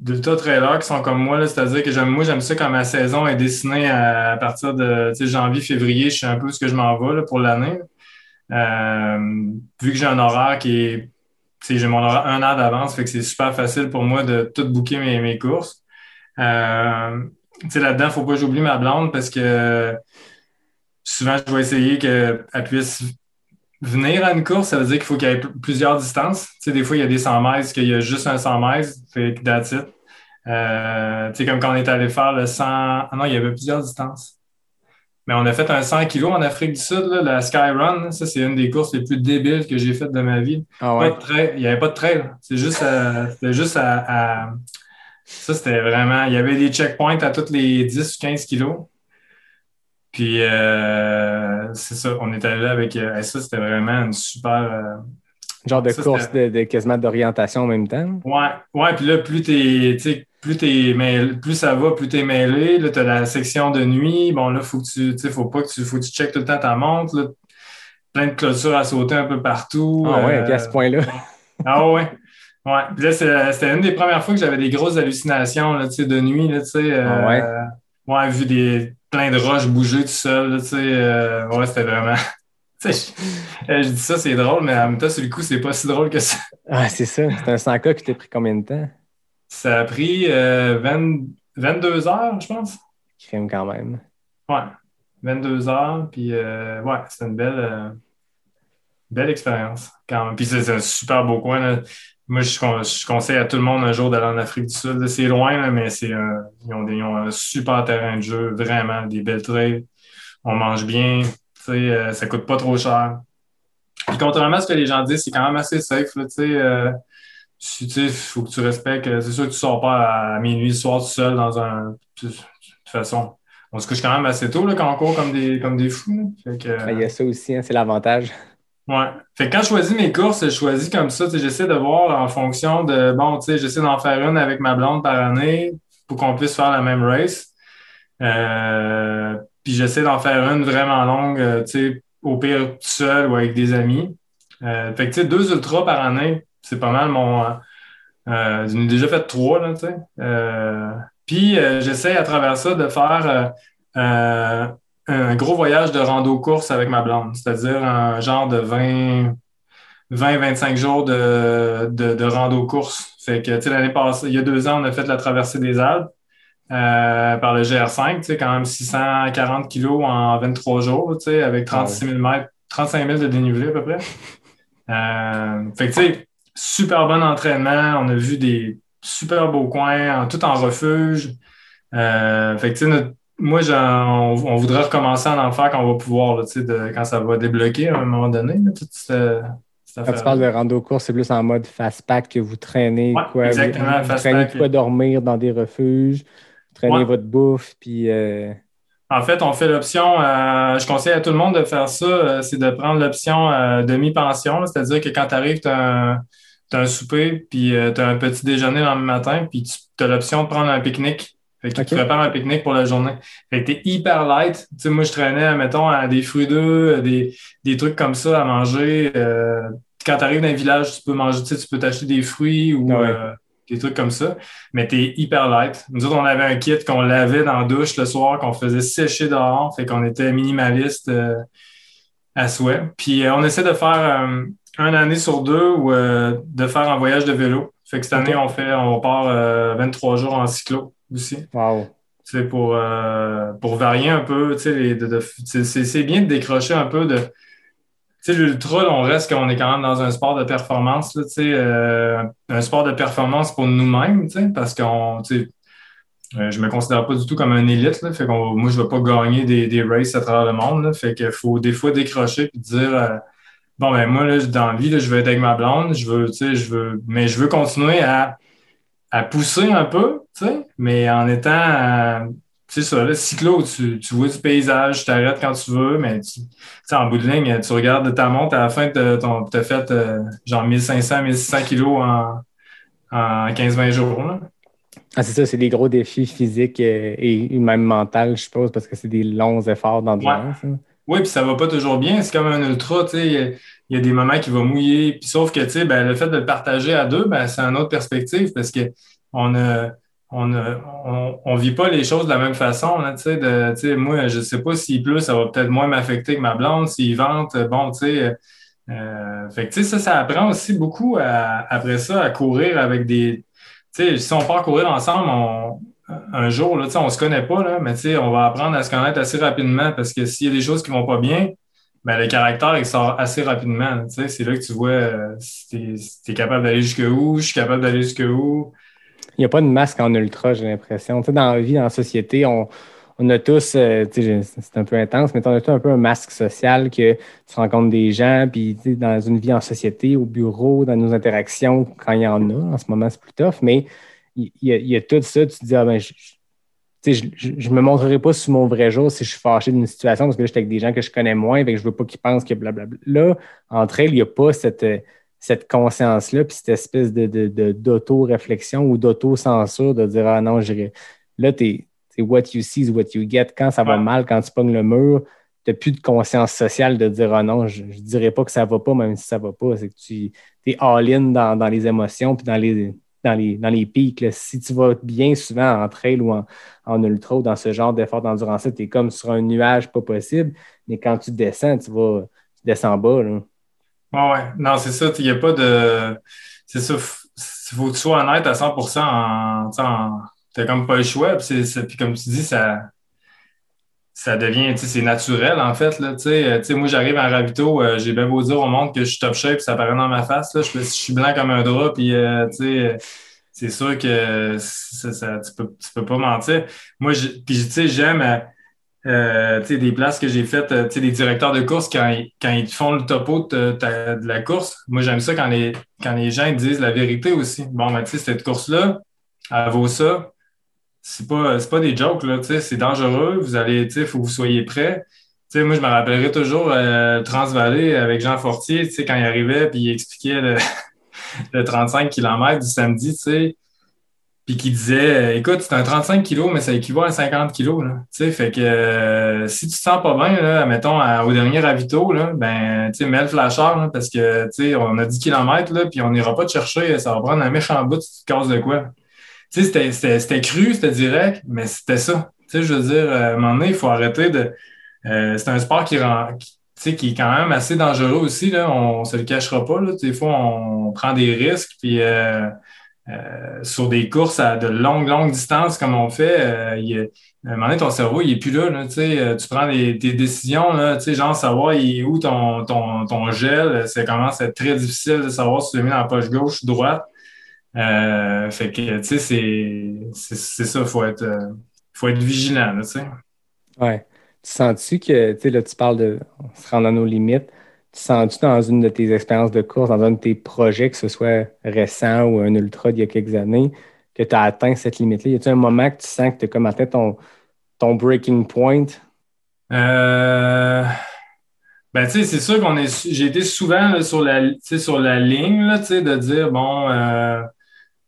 A: d'ultra trailers qui sont comme moi. C'est-à-dire que j'aime, moi, j'aime ça quand ma saison est dessinée à, partir de janvier, février. Je sais un peu ce que je m'en vais là, pour l'année. Euh, vu que j'ai un horaire qui est. J'ai mon horaire un an d'avance, fait que c'est super facile pour moi de tout booker mes, mes courses. Euh, là-dedans, il ne faut pas que j'oublie ma blonde parce que souvent, je vais essayer qu'elle puisse venir à une course. Ça veut dire qu'il faut qu'il y ait pl- plusieurs distances. Des fois, il y a des 100 mètres, qu'il y a juste un 100 mètres, fait que. Euh, comme quand on est allé faire le 100. Ah non, il y avait plusieurs distances. Mais on a fait un 100 kg en Afrique du Sud, là, la Skyrun. Ça, c'est une des courses les plus débiles que j'ai faites de ma vie.
E: Ah
A: Pas de trail. Il n'y avait pas de trail. C'est juste à, c'était juste à, à- Ça, c'était vraiment. Il y avait des checkpoints à tous les 10 ou 15 kilos. Puis, euh, c'est ça. On est allé là avec. euh, ça, c'était vraiment une super. euh,
E: Genre de
A: Ça,
E: course de, de quasiment d'orientation en même temps.
A: Ouais, ouais, puis là, plus t'es, tu sais, plus t'es mêlé- plus ça va, plus t'es mêlé. Là, t'as la section de nuit. Bon, là, faut que tu, tu sais, faut pas que tu, faut que tu checkes tout le temps ta montre. Là. Plein de clôtures à sauter un peu partout.
E: Ah ouais,
A: Euh,
E: à ce point-là.
A: Ah ouais. Ouais. Puis là, c'était une des premières fois que j'avais des grosses hallucinations, là, tu sais, de nuit, là, tu sais. euh,
E: Ah ouais?
A: Ouais, vu des, plein de roches bouger tout seul, là, tu sais. euh, ouais, c'était vraiment. Je, euh, je dis ça, c'est drôle, mais en même temps, sur le coup, c'est pas si drôle que ça.
E: Ah, c'est ça. C'est un 100K qui t'a pris combien de temps?
A: Ça a pris euh, 20 22 heures, je pense.
E: Crime quand même.
A: Ouais, 22 heures, puis euh, ouais, c'était une belle, euh, belle expérience quand même. Puis c'est c'est un super beau coin. là. Moi, je, je conseille à tout le monde un jour d'aller en Afrique du Sud. C'est loin, là, mais c'est ils, ont des- ils ont un super terrain de jeu, vraiment, des belles trails. On mange bien, sais, euh, ça coûte pas trop cher. Puis contrairement à ce que les gens disent, c'est quand même assez safe, là, tu sais. euh, sais, faut que tu respectes. C'est sûr que tu sors pas à minuit le soir tout seul dans un. De toute façon, on se couche quand même assez tôt là, quand on court comme des, comme des fous. là. Fait que,
E: Ben, Il y a ça aussi, hein, c'est l'avantage.
A: Ouais. Fait que quand je choisis mes courses, je choisis comme ça. J'essaie de voir en fonction de, bon, tu sais, j'essaie d'en faire une avec ma blonde par année pour qu'on puisse faire la même race. Euh, puis j'essaie d'en faire une vraiment longue, euh, tu sais, au pire tout seul ou avec des amis. Euh, fait que, tu sais, deux ultras par année, c'est pas mal mon. euh, J'en ai déjà fait trois, là, tu sais. Puis j'essaie à travers ça de faire un gros voyage de rando-course avec ma blonde, c'est-à-dire un genre de 20, 20-25 jours de, de, de rando-course. Fait que, tu sais, l'année passée, il y a deux ans, on a fait la traversée des Alpes euh, par le GR5, tu sais, quand même 640 kilos en 23 jours, tu sais, avec 36 000 mètres, 35 000 de dénivelé à peu près. Euh, fait que, tu sais, super bon entraînement. On a vu des super beaux coins, en- tout en refuge. Euh, fait que, tu sais, moi, on, on voudrait recommencer à en faire quand on va pouvoir, là, de- quand ça va débloquer à un moment donné, là, toute cette, cette
E: Quand tu parles de rando course, c'est plus en mode fast-pack que vous traînez,
A: Ouais,
E: quoi.
A: exactement,
E: Vous, vous traînez quoi dormir dans des refuges,
A: Ouais.
E: votre bouffe, puis euh,
A: En fait, on fait l'option, euh, je conseille à tout le monde de faire ça, euh, c'est de prendre l'option demi-pension, c'est-à-dire que quand tu arrives, tu as, un souper, puis tu as un petit déjeuner le matin, puis tu as l'option de prendre un pique-nique. Fait que
E: Ok.
A: tu prépares un pique-nique pour la journée. Fait que t'es hyper light. Tu sais, moi, je traînais, mettons, à des fruits d'œufs, des, des trucs comme ça à manger. Quand tu arrives dans un village, tu peux manger, tu sais, tu peux t'acheter des fruits ou
E: ouais.
A: Des trucs comme ça, mais tu es hyper light. Nous autres, on avait un kit qu'on lavait dans la douche le soir, qu'on faisait sécher dehors, fait qu'on était minimaliste euh, à souhait. Puis euh, on essaie de faire euh, une année sur deux ou de faire un voyage de vélo. Fait que cette année, on fait, on part euh, 23 jours en cyclo aussi.
E: wow.
A: Tu sais, pour, pour varier un peu, tu sais, de- de- c'est bien de décrocher un peu de. Tu l'ultra, on reste qu'on est quand même dans un sport de performance, tu sais, euh, un sport de performance pour nous-mêmes, tu sais, parce qu'on, tu sais, euh, je me considère pas du tout comme un élite, là, fait qu'on, moi, je veux pas gagner des, des races à travers le monde, là, fait qu'il faut des fois décrocher puis dire, euh, bon, ben, moi, là, dans la vie, là, je veux être avec ma blonde, je veux, tu sais, je veux, mais je veux continuer à, à pousser un peu, tu sais, mais en étant, sais, ça, là, cyclo, tu, tu vois du paysage, tu t'arrêtes quand tu veux, mais tu, en bout de ligne, tu regardes ta montre à la fin, tu as fait euh, genre 1500, 1600 kilos en, en 15-20 jours, là.
E: Ah, c'est ça, c'est des gros défis physiques et, et même mentaux, je suppose, parce que c'est des longs efforts d'endurance. hein.
A: Oui, puis ça va pas toujours bien. C'est comme un ultra, tu sais. Il y a- il y a des moments qui vont mouiller. Puis sauf que, tu sais, ben, le fait de le partager à deux, ben, c'est une autre perspective parce que on a, on on vit pas les choses de la même façon, moi, je sais pas s'il pleut, ça va peut-être moins m'affecter que ma blonde. S'il vente, bon, tu sais. euh, que, tu sais, ça, ça apprend aussi beaucoup après ça à courir avec des. Si on part courir ensemble, un jour, là, on se connaît pas, là, mais on va apprendre à se connaître assez rapidement parce que s'il y a des choses qui vont pas bien, ben, le caractère, il sort assez rapidement. C'est là que tu vois euh, si tu es, capable d'aller jusqu'où, je suis capable d'aller jusqu'où.
E: Il n'y a pas de masque en ultra, j'ai l'impression. Tu sais, dans la vie, dans la société, on, on a tous, euh, c'est un peu intense, mais on a tous un peu un masque social que tu rencontres des gens, puis dans une vie en société, au bureau, dans nos interactions, quand il y en a, en ce moment, c'est plus tough, mais il y, a, tout ça, tu te dis, ah ben, je, je- je, je, je me montrerai pas sur mon vrai jour si je suis fâché d'une situation parce que là, j'étais avec des gens que je connais moins, et que je veux pas qu'ils pensent que blablabla. Là, entre elles, il n'y a pas cette, euh, cette conscience-là, puis cette espèce de, de, d'auto-réflexion ou d'auto-censure de dire Ah non, j'irai. Là, t'es, c'est what you see is what you get. Quand ça va
A: Ouais.
E: mal, quand tu pognes le mur, tu n'as plus de conscience sociale de dire Ah non, je ne dirais pas que ça va pas, même si ça va pas. C'est que tu es all-in dans, dans les émotions puis dans les, dans les, dans les pics. là. Si tu vas bien souvent en trail ou en, en ultra ou dans ce genre d'effort d'endurance, tu es comme sur un nuage pas possible. Mais quand tu descends, tu vas tu descends bas. Là.
A: Ouais, ouais. Non, c'est ça. Il n'y a pas de. C'est ça. Il faut que tu sois honnête à 100 en, en- T'as comme pas le choix. Puis, comme tu dis, ça. ça devient, tu c'est naturel, en fait, là, tu sais. Euh, moi, j'arrive à ravito, euh, j'ai bien beau dire au monde que je suis top shape, ça apparaît dans ma face, là. Je, suis blanc comme un drap, puis, euh, tu sais, c'est sûr que ça, tu, peux, tu peux pas mentir. Moi, puis, tu sais, j'aime, euh, des places que j'ai faites, euh, des directeurs de course, quand ils, quand ils font le topo de, la course, moi, j'aime ça quand les, quand les gens disent la vérité aussi. Bon, ben, cette course-là, elle vaut ça. C'est pas, pas des jokes, là, c'est dangereux. Vous allez, il faut que vous soyez prêts. Tu sais, moi, je me rappellerai toujours euh, le Transvalley avec Jean Fortier, quand il arrivait puis il expliquait le, le 35 km du samedi, tu sais, puis qui disait, euh, écoute, c'est un 35 kg, mais ça équivaut à 50 kg, là. Tu sais, fait que euh, si tu te sens pas bien, là, mettons, au dernier ravito, là, ben, mets le flasheur, là, parce que, on a 10 km, là, puis on n'ira pas te chercher, ça va prendre un méchant bout si tu te casses de quoi. Tu sais, c'était- cru, c'était direct, mais c'était ça. Tu sais, je veux dire, euh, à un moment donné, il faut arrêter de... euh, c'est un sport qui rend... qui- qui est quand même assez dangereux aussi, là. On se le cachera pas, là. Des fois, on prend des risques, puis... euh, euh, sur des courses à de longues, longues distances comme on fait, euh, à un moment donné, ton cerveau, il est plus là. euh, tu prends des, des décisions, là, genre savoir il est où ton, gel, ça commence à être très difficile de savoir si tu l'as mis dans la poche gauche ou droite. Fait que, tu sais, c'est ça, il faut être, vigilant, tu sais.
E: Ouais. Tu sens-tu que, tu tu parles de se rend à nos limites. Tu sens-tu dans une de tes expériences de course, dans un de tes projets, que ce soit récent ou un ultra d'il y a quelques années, que tu as atteint cette limite-là? Y a-t-il un moment que tu sens que tu as comme atteint ton, ton breaking point?
A: Euh, ben, tu sais, c'est sûr qu'on est, j'ai été souvent sur la, sur la ligne, là, de dire, bon, euh,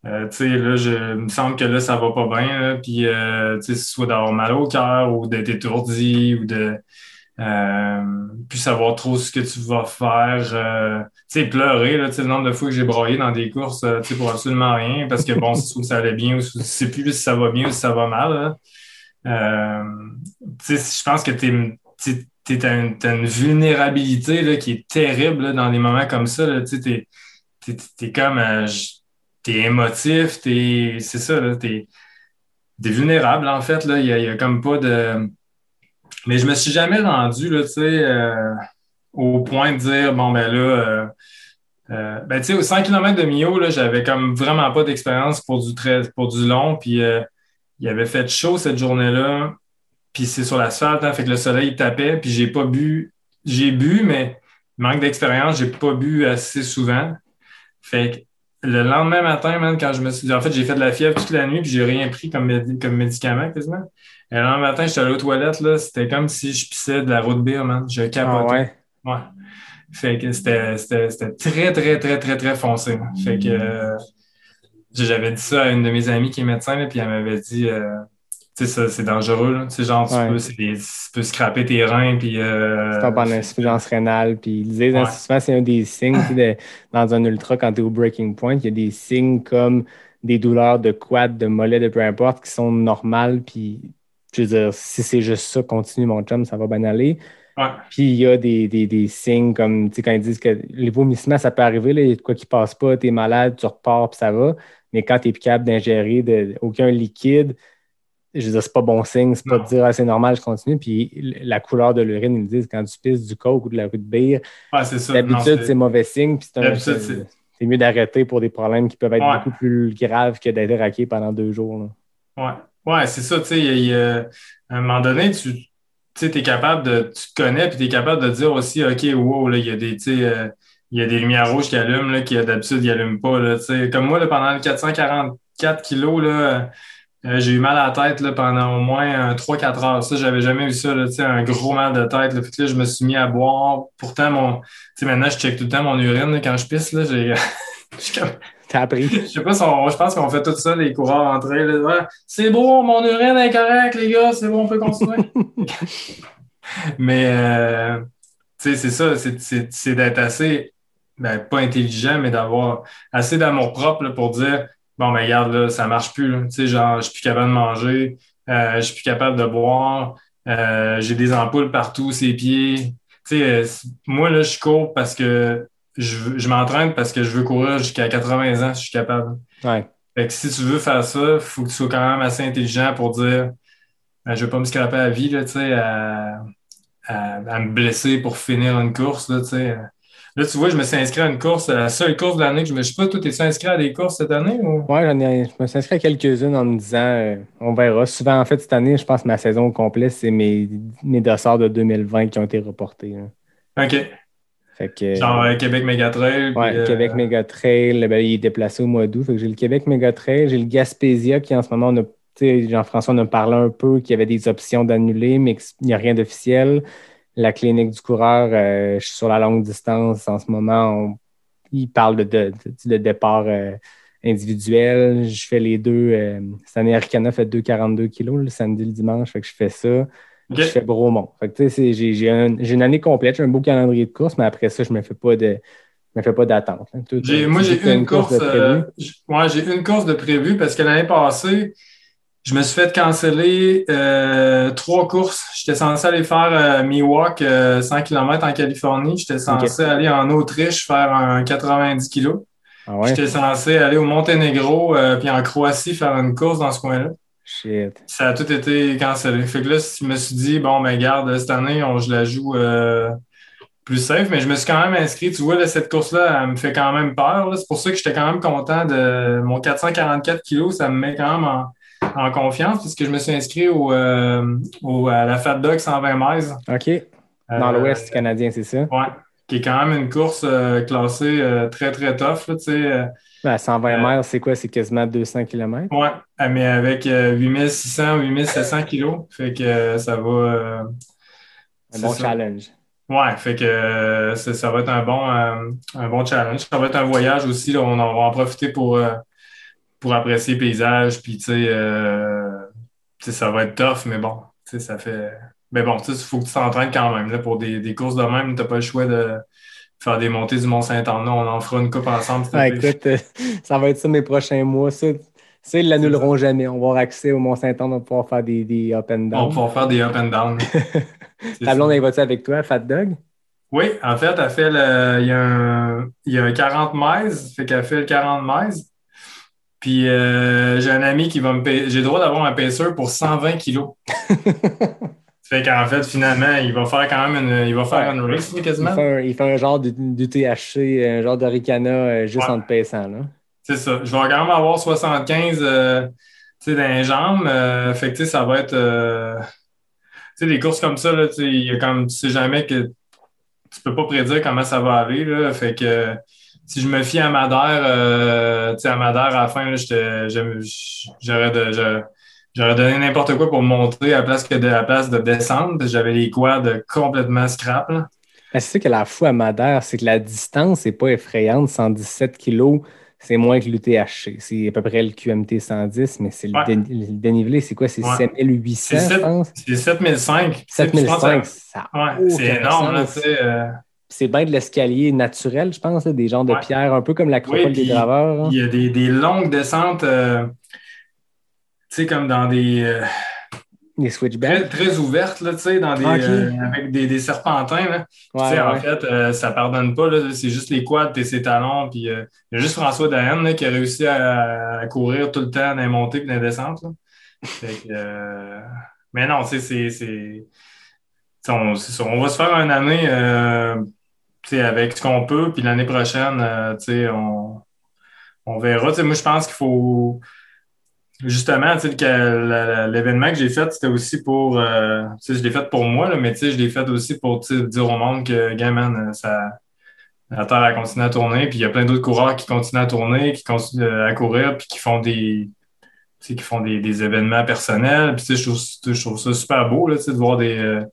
A: euh, tu sais, là, je, il me semble que là, ça va pas bien, puis, euh, tu sais, soit d'avoir mal au cœur ou d'être étourdi ou de, euh, plus savoir trop ce que tu vas faire, tu sais, pleurer, là, tu sais, le nombre de fois que j'ai broyé dans des courses, euh, tu sais, pour absolument rien, parce que, bon, c'est soit que ça allait bien ou soit- je sais plus si ça va bien ou si ça va mal. Euh, tu sais, je pense que t'es, t'es- t'as une, une vulnérabilité là, qui est terrible là, dans des moments comme ça. Là, tu sais, t'es, t'es, t'es comme euh, t'es émotif, t'es, c'est ça, là, t'es, t'es vulnérable en fait. Là, il y a, a comme pas de. Mais je me suis jamais rendu là, euh, au point de dire bon ben là. euh, euh, ben, tu sais, au 100 km de Mio, là, j'avais comme vraiment pas d'expérience pour du très, pour du long. Puis il avait fait chaud cette journée-là. Puis c'est sur l'asphalte, hein, fait que le soleil tapait. Puis j'ai pas bu. J'ai bu, mais manque d'expérience, j'ai pas bu assez souvent. Fait que le lendemain matin, quand je me suis dit, en fait, j'ai fait de la fièvre toute la nuit, puis j'ai rien pris comme médicament quasiment. Et le lendemain matin, j'étais allé aux toilettes, là, c'était comme si je pissais de la route bière, man. Je
E: Ah
A: capotais.
E: ouais?
A: Ouais. Fait que c'était c'était- c'était très, très, très, très, très foncé. Fait que euh, j'avais dit ça à une de mes amies qui est médecin, là, puis elle m'avait dit, euh, tu sais, ça, c'est dangereux, là. Tu sais, genre, tu,
E: Ouais.
A: peux, tu peux scraper tes reins, puis... Euh,
E: Tu en insuffisance rénale. Puis ils disent, hein,
A: Ouais.
E: souvent, c'est un des signes tu sais, de- dans un ultra, quand tu es au breaking point, il y a des signes comme des douleurs de quad, de mollet, de peu importe, qui sont normales. Puis, je veux dire, si c'est juste ça, continue, mon chum, ça va bien aller.
A: ouais.
E: Puis il y a des, des, des signes comme, tu sais, quand ils disent que les vomissements, ça peut arriver, là, il y a de quoi qui passe pas, tu es malade, tu repars, puis ça va. Mais quand tu es plus capable d'ingérer aucun liquide, je veux dire, c'est pas bon signe, c'est pas de dire, ah, c'est normal, je continue. Puis la couleur de l'urine, ils disent, quand tu pisses du coke ou de la rue de bière,
A: Ouais,
E: d'habitude, c'est mauvais signe, puis c'est mieux d'arrêter pour des problèmes qui peuvent être
A: Ouais.
E: beaucoup plus graves que d'être raqué pendant deux jours. là.
A: Ouais, ouais c'est ça, tu sais, à un moment donné, tu es capable de, tu te connais, puis tu es capable de dire aussi, OK, wow, là, il y a des, tu euh, il y a des lumières rouges qui allument, là, qui euh, d'habitude, ils n'allument pas, là, tu sais. Comme moi, là, pendant le 444 kilos, là, euh, j'ai eu mal à la tête, là, pendant au moins 3-4 heures. Ça, j'avais jamais vu ça, là, tu un gros mal de tête, là. Fait là, je me suis mis à boire. Pourtant, mon, maintenant, je check tout le temps mon urine, là, quand je pisse, là, j'ai,
E: T'as appris.
A: je sais pas si on- je pense qu'on fait tout ça, les coureurs entrés. C'est bon, mon urine est correcte, les gars, c'est bon, on peut continuer. mais, euh, tu sais, c'est ça, c'est- d'être assez, ben, pas intelligent, mais d'avoir assez d'amour propre là, pour dire, bon, ben, regarde, là, ça marche plus. Tu sais, genre, je suis plus capable de manger, euh, je suis plus capable de boire, euh, j'ai des ampoules partout, ses pieds. Tu sais, euh, moi, là, je cours parce que je, m'entraîne parce que je veux courir jusqu'à 80 ans si je suis capable.
E: Ouais.
A: Fait que si tu veux faire ça, il faut que tu sois quand même assez intelligent pour dire ben, je vais pas me scraper la vie, là, à, à- à me blesser pour finir une course, là. Là, tu vois, je me suis inscrit à une course, la seule course de l'année que je me. Je sais pas, toi, t'es-tu inscrit à des courses cette année ou?
E: Ouais, j'en ai, je me suis inscrit à quelques-unes en me disant, euh, on verra. Souvent, en fait, cette année, je pense que ma saison au complet, c'est mes, mes dossards de 2020 qui ont été reportés. là.
A: OK.
E: Fait que,
A: Genre euh, Québec puis, euh,
E: Québec Mega Trail, ben, il est déplacé au mois d'août. Fait que j'ai le Québec Mega Trail, j'ai le Gaspésia qui, en ce moment, on a, Jean-François en a parlé un peu, qu'il y avait des options d'annuler, mais qu'il n'y a rien d'officiel. La clinique du coureur, euh, je suis sur la longue distance en ce moment. on- il parle de, de, de- de départ euh, individuel. Je fais les deux. euh, cette année, Aricana fait 2,42 kilos le samedi, le dimanche. Fait que je fais ça.
A: OK.
E: Je fais Bromont. Fait que, j'ai, j'ai un- j'ai une année complète, j'ai un beau calendrier de course, mais après ça, je me fais pas de. Je me fais pas d'attente. hein. T'as-
A: moi, j'ai une course.
E: de prévu.
A: euh, ouais, j'ai une course de prévu parce que l'année passée, je me suis fait canceller euh, trois courses. J'étais censé aller faire euh, Miwok, euh, 100 km en Californie. J'étais censé aller en Autriche faire un 90 kg.
E: Ah ouais?
A: J'étais censé aller au Monténégro euh, puis en Croatie faire une course dans ce coin-là.
E: Shit.
A: Ça a tout été cancellé. Fait que là, je me suis dit, bon, ben garde, cette année, on, je la joue euh, plus safe, mais je me suis quand même inscrit. Tu vois, là, cette course-là, elle me fait quand même peur. C'est pour ça que j'étais quand même content de mon 444 kilos. Ça me met quand même en, en confiance puisque je me suis inscrit au, euh, au- à la Fat Dog 120 miles.
E: OK. Dans
A: Euh,
E: l'Ouest canadien, c'est ça?
A: Ouais. Qui est quand même une course classée très, très tough. Là, tu sais,
E: Ben, à 120
A: Euh,
E: miles, c'est quoi? C'est quasiment 200 km?
A: Ah, mais avec euh, 8600, 8700 kilos. Fait que euh, ça va. euh,
E: Un bon
A: ça.
E: challenge.
A: Ouais, fait que euh, ça, ça va être un bon, euh, un bon challenge. Ça va être un voyage aussi. Là, on en va en profiter pour, euh, pour apprécier le paysage. Puis, tu sais, euh, tu sais, ça va être tough, mais bon, tu sais, ça fait. Mais bon, tu sais, il faut que tu t'entraînes quand même. Là, pour des, des courses de même, tu n'as pas le choix de faire des montées du Mont-Saint-Anne. On en fera une coupe ensemble.
E: Ah, écoute, euh, ça va être ça mes prochains mois. Ça, ça ils l'annuleront jamais. On va avoir accès au Mont-Saint-Anne, on va pouvoir faire des, des up and
A: on va
E: down.
A: pouvoir faire des up and down.
E: Ta blonde, elle va-tu avec toi, Fat Dog?
A: Oui, en fait, elle fait le. Il y a un, il y a un 40 miles, fait qu'elle fait le 40 miles. Puis euh, j'ai un ami qui va me payer. J'ai le droit d'avoir un pacer pour 120 kilos. fait qu'en fait, finalement, il va faire quand même une. Il va faire une race là,
E: Il
A: quasiment.
E: fait, un, il fait un genre de, de THC, un genre d'Aricana euh, juste
A: Ouais.
E: en te paissant. Là.
A: C'est ça. Je vais quand même avoir 75 euh, tu sais, dans les jambes. euh, fait que ça va être. euh, tu sais, des courses comme ça, là, tu sais, il y a comme tu sais jamais que tu peux pas prédire comment ça va aller. Là, fait que si je me fie à Madère, euh, tu sais, à Madère, à la fin, là, j'étais- j'aime- j'aurais de- j'aurais- donné n'importe quoi pour monter à la place que de la place de descendre. J'avais les quads complètement scrap. là.
E: Ben, c'est ça qui est la fou à Madère, c'est que la distance n'est pas effrayante. 117 kilos, c'est moins que l'UTHC. C'est à peu près le QMT 110, mais c'est le,
A: Ouais.
E: dé- le dénivelé, c'est quoi? C'est
A: Ouais.
E: 7800,
A: C'est
E: je
A: sept-
E: pense.
A: C'est 7005.
E: 7005, ça
A: Ouais, c'est énorme. Euh,
E: C'est bien de l'escalier naturel, je pense, là, des genres de
A: Ouais.
E: pierre, un peu comme l'acropole
A: Oui,
E: des graveurs. hein.
A: Il y a des, des longues descentes, euh, sais, comme dans des. euh, très,
E: switchbacks.
A: très ouvertes, là, tu sais, dans des,
E: Ok.
A: euh, avec des, des serpentins. Là.
E: Ouais,
A: En fait, euh, ça pardonne pas. là, C'est juste les quads et ses talons. Puis euh, il y a juste François Dahen là, qui a réussi à, à courir tout le temps dans les montées et dans les descentes. là. Fait que, mais non, tu sais, c'est. On, on va se faire une année tu sais, avec ce qu'on peut, puis l'année prochaine, tu sais, on, on verra. Moi, je pense qu'il faut. Justement, l'événement que j'ai fait, c'était aussi pour. euh, je l'ai fait pour moi, là, mais je l'ai fait aussi pour dire au monde que, gars, man, ça. La Terre a continué à tourner, puis il y a plein d'autres coureurs qui continuent à tourner, qui continuent euh, à courir, puis qui font des. Qui font des, des événements personnels. Puis, je trouve, je trouve ça super beau, là, de voir des, euh,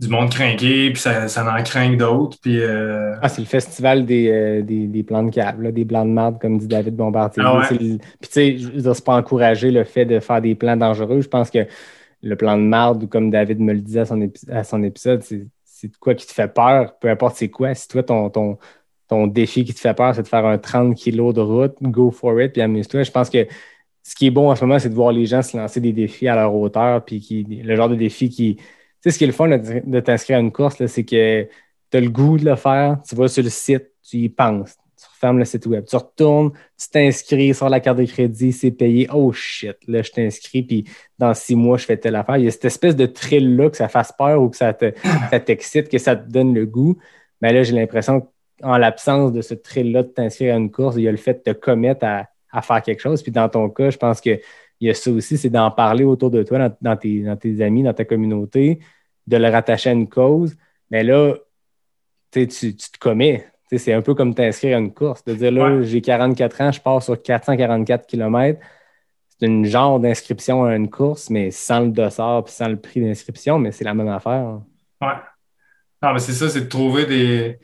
A: du monde craquer, puis ça, ça en craint d'autres. Puis, euh,
E: Ah, c'est le festival des, euh, des, des plans de câble, des plans de marde, comme dit David Bombardier.
A: Ah ouais.
E: Puis, tu sais, je veux pas encourager le fait de faire des plans dangereux. Je pense que le plan de marde, ou comme David me le disait à son, épi- à son épisode, c'est quoi qui te fait peur, peu importe c'est quoi. Si toi, ton, ton, ton défi qui te fait peur, c'est de faire un 30 kilos de route, go for it, puis amuse-toi. Je pense que ce qui est bon en ce moment, c'est de voir les gens se lancer des défis à leur hauteur, puis qui, le genre de défi qui. Sais, ce qui est le fun de t'inscrire à une course, c'est que tu as le goût de le faire, tu vas sur le site, tu y penses. Tu refermes le site web, tu retournes, tu t'inscris sur la carte de crédit, c'est payé. Oh shit, là, je t'inscris, puis dans six mois, je fais telle affaire. Il y a cette espèce de thrill-là, que ça fasse peur ou que ça t'excite, que ça te donne le goût. Mais là, j'ai l'impression qu'en l'absence de ce thrill-là de t'inscrire à une course, il y a le fait de te commettre à, faire quelque chose. Puis dans ton cas, je pense qu'il y a ça aussi, c'est d'en parler autour de toi, dans tes amis, dans ta communauté, de le rattacher à une cause. Mais là, tu, tu te commets. C'est un peu comme t'inscrire à une course. De dire là, j'ai 44 ans, je pars sur 444 km. C'est une genre d'inscription à une course, mais sans le dossard et sans le prix d'inscription, mais c'est la même affaire.
A: Ouais. Non, mais c'est ça, c'est de trouver des.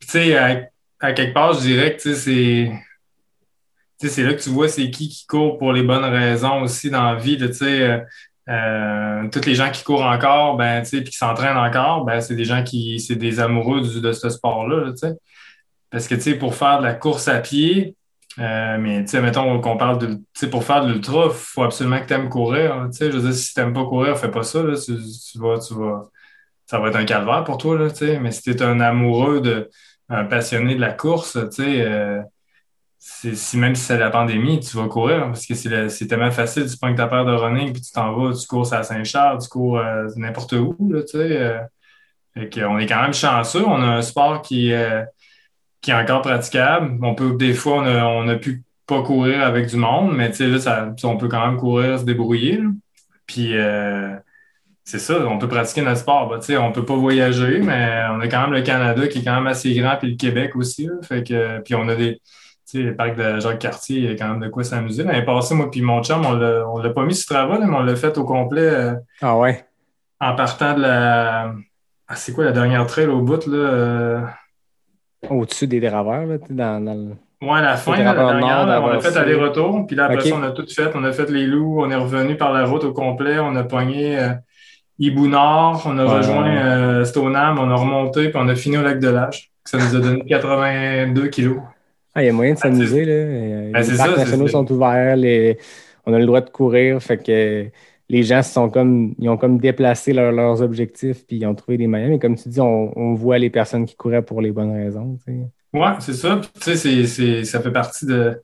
A: Tu sais, à, quelque part, je dirais que c'est. C'est là que tu vois c'est qui qui court pour les bonnes raisons aussi dans la vie. Tu sais, euh, tous les gens qui courent encore, ben, puis qui s'entraînent encore, ben, c'est des gens qui, c'est des amoureux de ce sport-là, Parce que, tu sais, pour faire de la course à pied, euh, mais, tu sais, mettons qu'on parle de, tu sais, pour faire de l'ultra, il faut absolument que tu aimes courir, tu sais. Je veux dire, si tu n'aimes pas courir, fais pas ça, Tu, vas, tu vas, ça va être un calvaire pour toi, là, tu sais. Mais si tu es un amoureux de, un passionné de la course, tu sais, euh, si même si c'est la pandémie, tu vas courir parce que c'est tellement facile. Tu prends ta paire de running puis tu t'en vas, tu cours à Saint-Charles, tu cours euh, n'importe où. Là, tu sais, euh. on est quand même chanceux. On a un sport qui, euh, qui est encore praticable. On peut, des fois, on a, pu pas courir avec du monde, mais là, ça, on peut quand même courir, se débrouiller. Puis c'est ça, on peut pratiquer notre sport. Bah, on ne peut pas voyager, mais on a quand même le Canada qui est quand même assez grand, puis le Québec aussi. fait que, puis on a des sais, le parc de Jacques-Cartier, il y a quand même de quoi s'amuser. L'année passée, moi puis mon chum, on ne l'a pas mis sur travail, mais on l'a fait au complet. Euh,
E: ah ouais?
A: En partant de la... Ah, c'est quoi la dernière trail au bout, là? Euh?
E: Au-dessus des dériveurs, là, dans, dans le...
A: Oui, à la fin, la dernière, on a fait aller-retour. Puis là, après ça, on a tout fait. On a fait les loups, on est revenu par la route au complet. On a pogné euh, Hibou Nord, on a rejoint Stoneham, on a remonté, puis on a fini au lac de Lâche. Ça nous a donné 82 kilos.
E: Ah, il y a moyen de ah, s'amuser. Ben, les parcs nationaux sont ouverts, on a le droit de courir. Fait que les gens sont comme, ils ont comme déplacé leurs objectifs puis ils ont trouvé des moyens. Mais comme tu dis, on, voit les personnes qui couraient pour les bonnes raisons.
A: Oui, c'est ça. Tu sais, ça fait partie de.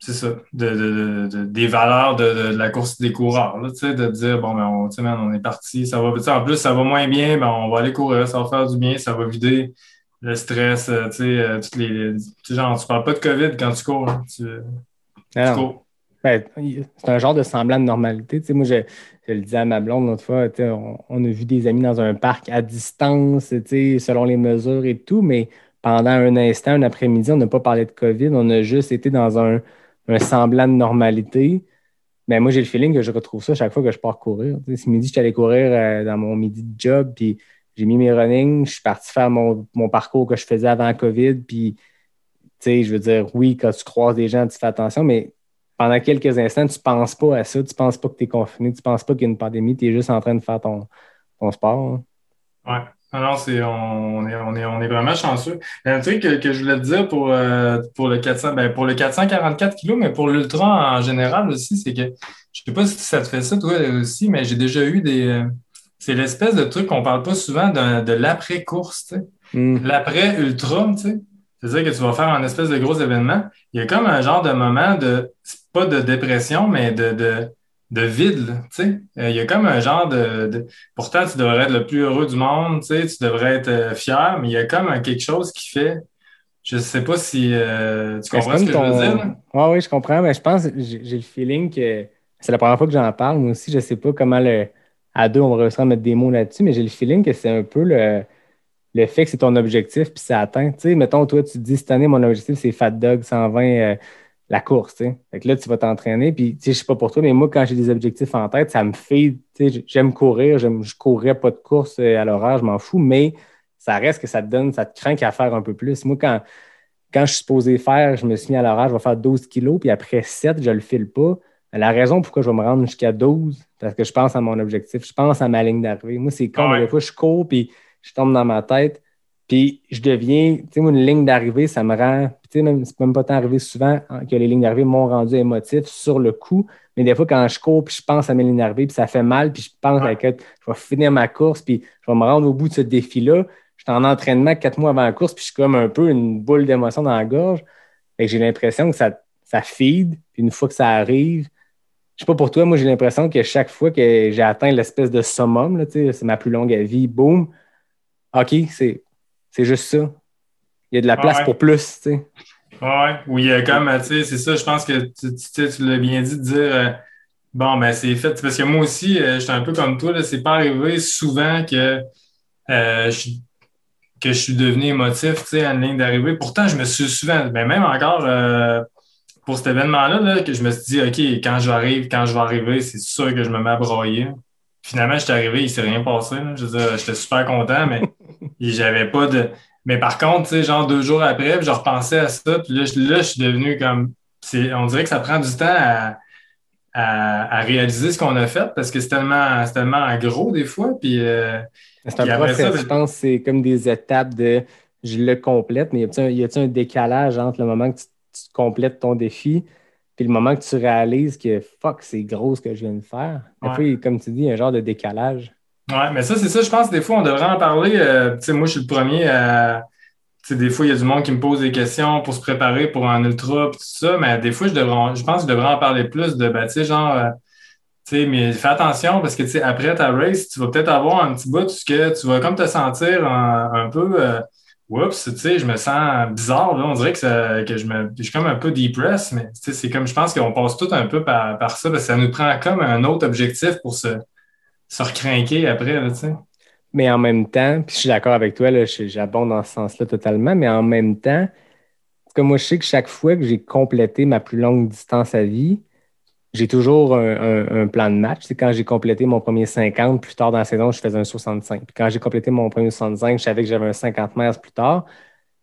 A: C'est ça, des valeurs de, la course des coureurs. de dire, bon, ben, on, on est parti, ça va. En plus, ça va moins bien, ben, on va aller courir, ça va faire du bien, ça va vider le stress, euh, tu sais, euh, toutes les. Tu genre, tu parles pas de COVID quand tu cours. Hein, tu,
E: cours. Ben, c'est un genre de semblant de normalité. Tu sais, moi, je, je, le disais à ma blonde l'autre fois, tu sais, on, a vu des amis dans un parc à distance, tu sais, selon les mesures et tout, mais pendant un instant, un après-midi, on n'a pas parlé de COVID, on a juste été dans un, un semblant de normalité. Mais moi, j'ai le feeling que je retrouve ça chaque fois que je pars courir. Ce midi, je suis allé courir euh, dans mon midi de job, puis j'ai mis mes running, je suis parti faire mon, parcours que je faisais avant COVID. Puis, tu sais, je veux dire, oui, quand tu croises des gens, tu fais attention, mais pendant quelques instants, tu ne penses pas à ça. Tu ne penses pas que tu es confiné, tu ne penses pas qu'il y a une pandémie, tu es juste en train de faire ton, sport.
A: Hein. Ouais. Alors, c'est, on, est, on, est, on est vraiment chanceux. Un truc que, je voulais te dire pour, euh, pour, le 400, ben, pour le 444 kg, mais pour l'ultra en général aussi, c'est que je ne sais pas si ça te fait ça, toi aussi, mais j'ai déjà eu des, euh, c'est l'espèce de truc qu'on parle pas souvent de, l'après-course, hmm. l'après-ultra, tu sais. C'est-à-dire que tu vas faire un espèce de gros événement. Il y a comme un genre de moment de, pas de dépression, mais de, de, de vide, tu sais. Euh, il y a comme un genre de, Pourtant, tu devrais être le plus heureux du monde, tu sais, tu devrais être euh, fier, mais il y a comme quelque chose qui fait... Je ne sais pas si euh, tu comprends ce que je veux dire.
E: Oui, oui, je comprends, mais je pense, j'ai le feeling que c'est la première fois que j'en parle. Moi aussi, je ne sais pas comment le à deux, on va réussir à mettre des mots là-dessus, mais j'ai le feeling que c'est un peu le, le fait que c'est ton objectif puis c'est atteint. Tu sais, mettons, toi, tu te dis cette année, mon objectif, c'est Fat Dog 120, euh, la course. Là, tu vas t'entraîner. Puis, tu sais, je sais pas pour toi, mais moi, quand j'ai des objectifs en tête, ça me fait, tu sais, j'aime courir, je courrais pas de course euh, à l'horaire, je m'en fous, mais ça reste que ça te donne, ça te craint qu'à faire un peu plus. Moi, quand, quand je suis supposé faire, je me suis mis à l'horaire, je vais faire 12 kilos, puis après 7, je le file pas. La raison pourquoi je vais me rendre jusqu'à 12, parce que je pense à mon objectif, je pense à ma ligne d'arrivée. Moi, c'est comme des fois, je cours, puis je tombe dans ma tête, puis je deviens, tu sais, une ligne d'arrivée, ça me rend, tu sais, même, c'est même pas tant arrivé souvent que les lignes d'arrivée m'ont rendu émotif sur le coup, mais des fois, quand je cours, puis je pense à mes lignes d'arrivée, puis ça fait mal, puis je pense que je vais finir ma course, puis je vais me rendre au bout de ce défi-là, je suis en entraînement quatre mois avant la course, puis je suis comme un peu une boule d'émotion dans la gorge. Et j'ai l'impression que ça, ça feed, puis une fois que ça arrive, je sais pas pour toi, moi j'ai l'impression que chaque fois que j'ai atteint l'espèce de summum, c'est ma plus longue vie, boum, OK, c'est juste ça. Il y a de la place pour plus, tu sais.
A: Ouais, oui, comme, tu sais, c'est ça, je pense que tu, tu, l'as bien dit de dire, euh, bon, ben c'est fait. Parce que moi aussi, euh, j'étais un peu comme toi, c'est pas arrivé souvent que, euh, je, que je suis devenu émotif, tu sais, en ligne d'arrivée. Pourtant, je me suis souvent, ben même encore pour cet événement-là, que je me suis dit, OK, quand j'arrive, quand je vais arriver, c'est sûr que je me mets à broyer. Finalement, j'étais arrivé, il ne s'est rien passé. Je veux dire, j'étais super content, mais j'avais pas de. Mais par contre, tu sais, genre deux jours après, je repensais à ça, puis là, je suis devenu comme. On dirait que ça prend du temps à, à, réaliser ce qu'on a fait parce que c'est tellement, tellement gros des fois. Puis, euh,
E: c'est un process, je pense c'est comme des étapes de je le complète, mais y a-t-il un, un, décalage entre le moment que tu, complètes ton défi puis le moment que tu réalises que fuck, c'est gros ce que je viens de faire? Des comme tu dis, il y a un genre de décalage.
A: Oui, mais ça, c'est ça, je pense, des fois, on devrait en parler. Euh, tu sais, moi, je suis le premier à. Tu sais, des fois, il y a du monde qui me pose des questions pour se préparer pour un ultra, tout ça, mais des fois, je, devrais, je pense que je devrais en parler plus de, ben, tu sais, genre, euh, tu sais, mais fais attention parce que, tu sais, après ta race, tu vas peut-être avoir un petit bout que tu vas comme te sentir un, peu, euh, oups, tu sais, je me sens bizarre, on dirait que, que je, me, je suis comme un peu depressed, mais, tu sais, c'est comme, je pense qu'on passe tout un peu par, ça, parce que ça nous prend comme un autre objectif pour se se recrinquer après, tu sais.
E: Mais en même temps, puis je suis d'accord avec toi, j'abonde dans ce sens-là totalement, mais en même temps, comme moi, je sais que chaque fois que j'ai complété ma plus longue distance à vie, j'ai toujours un, plan de match. C'est quand j'ai complété mon premier 50, plus tard dans la saison, je faisais un 65. Puis quand j'ai complété mon premier 65, je savais que j'avais un 50 mètres plus tard.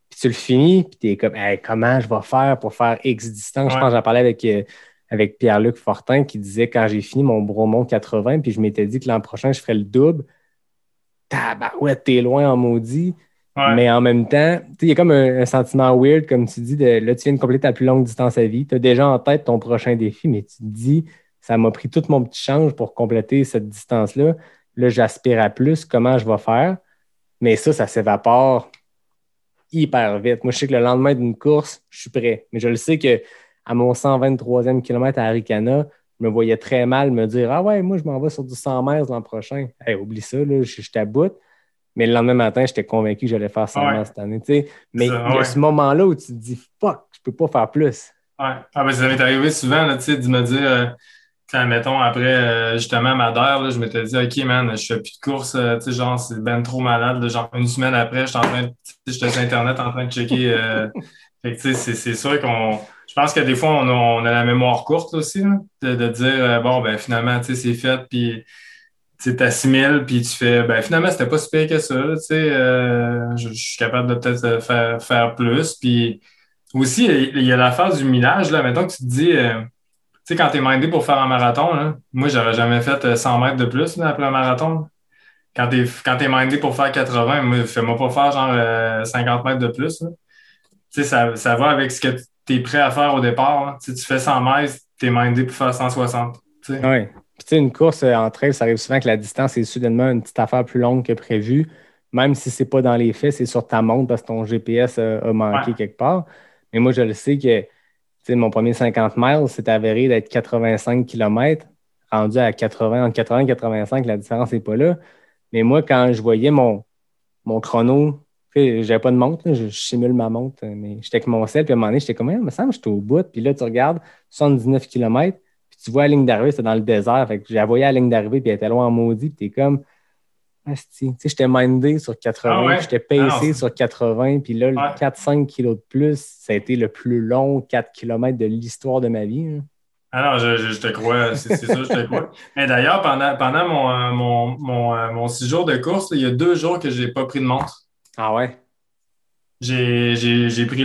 E: Puis tu le finis, puis tu es comme, comment je vais faire pour faire X distance? Je pense que j'en parlais avec euh, avec Pierre-Luc Fortin qui disait quand j'ai fini mon Bromont 80, puis je m'étais dit que l'an prochain, je ferais le double. ouais, t'es loin en maudit. Mais en même temps, il y a comme un, sentiment weird, comme tu dis, de là, tu viens de compléter ta plus longue distance à vie. Tu as déjà en tête ton prochain défi, mais tu te dis, ça m'a pris tout mon petit change pour compléter cette distance-là. Là, j'aspire à plus. Comment je vais faire? Mais ça, ça s'évapore hyper vite. Moi, je sais que le lendemain d'une course, je suis prêt. Mais je le sais que à mon 123e kilomètre à Aricana, je me voyais très mal me dire Ah ouais, moi, je m'en vais sur du 100 mètres l'an prochain. Oublie ça, là, je, je t'aboute. Mais le lendemain matin, j'étais convaincu que j'allais faire 100 mètres cette année. Mais il y a ce moment-là où tu te dis Fuck, je peux pas faire plus.
A: Ouais. Ah, ben, ça m'est arrivé souvent là, de me dire. Euh, quand, mettons, après, euh, justement, Madère, je m'étais dit, OK, man, je fais plus de course, euh, tu sais, genre, c'est ben trop malade. genre, une semaine après, j'étais en train, j'étais sur Internet en train de checker. fait tu sais, c'est sûr qu'on je pense que des fois, on a, la mémoire courte aussi, de, dire, euh, bon, ben finalement, tu sais, c'est fait, puis tu t'assimiles, puis tu fais, ben finalement, c'était pas si pire que ça, tu sais, euh, je, suis capable de peut-être euh, faire, faire plus. Puis aussi, il y a la phase du millage, là, maintenant que tu te dis, tu sais, quand tu es mindé pour faire un marathon, là, moi, j'aurais jamais fait 100 mètres de plus après un marathon. Quand tu es, quand mindé pour faire 80, fais-moi pas faire genre 50 mètres de plus. Tu sais, ça, ça va avec ce que tu es prêt à faire au départ. Tu, fais 100 mètres, tu es mindé pour faire 160. Oui.
E: Puis, tu une course euh, en trail, ça arrive souvent que la distance est soudainement une petite affaire plus longue que prévu. Même si ce n'est pas dans les faits, c'est sur ta montre parce que ton GPS a, manqué quelque part. Mais moi, je le sais que mon premier 50 miles, c'est avéré d'être 85 km. Rendu à 80, entre 80 et 85, la différence n'est pas là. Mais moi, quand je voyais mon, mon chrono j'avais pas de montre, je, simule ma montre, mais j'étais avec mon sel, puis à un moment donné, j'étais comme, il me semble que j'étais au bout. Puis là, tu regardes 79 km, tu vois la ligne d'arrivée, c'est dans le désert. Fait que j'ai voyé la ligne d'arrivée, puis elle était loin en maudit, puis t'es comme, tu sais, j'étais mindé sur 80, ah j'étais pacé sur 80, puis là, 4-5 kilos de plus, ça a été le plus long 4 km de l'histoire de ma vie. Hein.
A: Ah non, je, te crois, c'est ça, je te crois. Mais d'ailleurs, pendant, pendant mon, euh, mon, mon, euh, mon, six jours de course, il y a deux jours que je n'ai pas pris de montre.
E: Ah ouais?
A: J'ai pris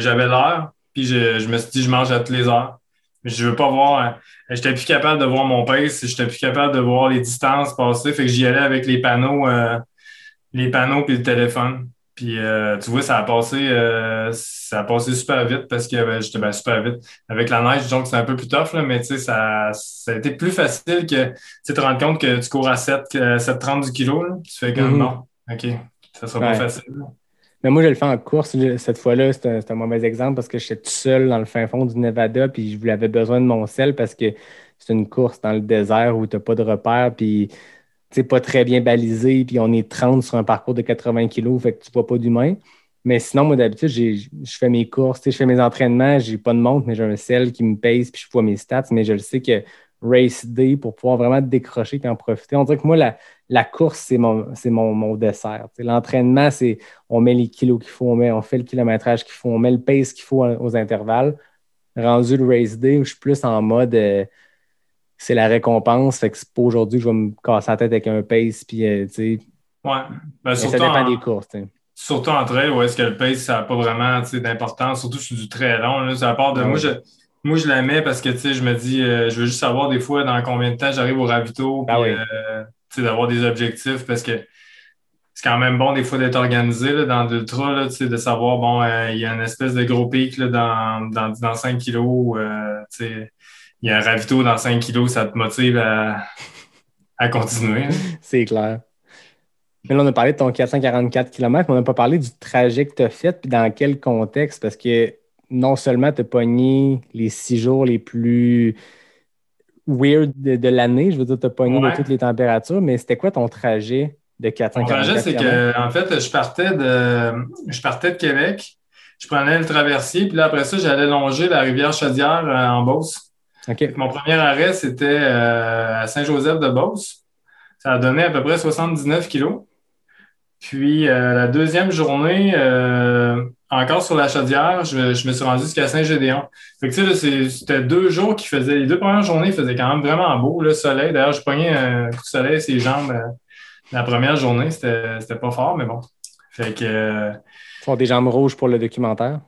A: j'avais l'heure, puis je, je, me suis dit je mange à toutes les heures. Je veux pas voir. Euh, j'étais plus capable de voir mon pace, j'étais plus capable de voir les distances passer. Fait que j'y allais avec les panneaux, euh, les panneaux puis le téléphone. Puis euh, tu vois, ça a passé ça a passé super vite parce que j'étais ben, super vite. Avec la neige, donc c'est un peu plus tough, là, mais tu sais, ça, ça a été plus facile que tu te rendre compte que tu cours à 7, 7,30 du kilo. Là, tu fais comme mm-hmm. non, OK ça sera pas facile.
E: Mais moi, je le fais en course. Cette fois-là, c'est un, mauvais exemple parce que j'étais tout seul dans le fin fond du Nevada, puis je voulais- besoin de mon sel parce que c'est une course dans le désert où tu n'as pas de repères, puis c'est pas très bien balisé, puis on est 30 sur un parcours de 80 kilos, fait que tu vois pas d'humain. Mais sinon, moi, d'habitude, je fais mes courses, je fais mes entraînements, j'ai pas de montre, mais j'ai un sel qui me pèse, puis je vois mes stats, mais je le sais que race day, pour pouvoir vraiment décrocher et en profiter, on dirait que moi, la, la course, c'est mon, mon, mon dessert. L'entraînement, c'est on met les kilos qu'il faut, on, met, on fait le kilométrage qu'il faut, on met le pace qu'il faut aux intervalles. Rendu le race day, où je suis plus en mode euh, c'est la récompense, fait que c'est pas aujourd'hui que je vais me casser la tête avec un pace, puis euh, tu sais,
A: Ouais. Ben,
E: ça dépend
A: en,
E: des courses.
A: surtout en trail, où est-ce que le pace, ça n'a pas vraiment d'importance, surtout sur du très long. Là, part de
E: Ouais.
A: moi, je, moi, je la mets parce que je me dis, euh, je veux juste savoir des fois dans combien de temps j'arrive au ravito,
E: Ah oui.
A: euh, d'avoir des objectifs parce que c'est quand même bon des fois d'être organisé là, dans l'ultra, de savoir, bon, euh, il y a une espèce de gros pic là, dans, dans, dans 5 kilos, euh, il y a un ravito dans 5 kilos, ça te motive à, à continuer.
E: C'est clair. Mais là, on a parlé de ton 444 km, mais on n'a pas parlé du trajet que tu as fait, puis dans quel contexte, parce que non seulement tu as pogné les six jours les plus weird de, de l'année, je veux dire, tu as pogné
A: Ouais.
E: de toutes les températures, mais c'était quoi ton trajet de
A: Mon
E: 444
A: trajet, c'est que, en fait, je partais de, je partais de Québec, je prenais le traversier, puis là, après ça, j'allais longer la rivière Chaudière euh, en Beauce. Mon premier arrêt, c'était euh, à Saint-Joseph-de-Beauce. Ça a donné à peu près 79 kilos. Puis, euh, la deuxième journée, euh, encore sur la Chaudière, je, je me suis rendu jusqu'à Saint-Gédéon. Fait que, tu sais, c'était deux jours qui faisaient, les deux premières journées, il faisait quand même vraiment beau, le soleil. D'ailleurs, je pognais un coup de soleil sur les jambes euh, la première journée. C'était pas fort, mais bon. Fait que, euh,
E: Tu des jambes rouges pour le documentaire.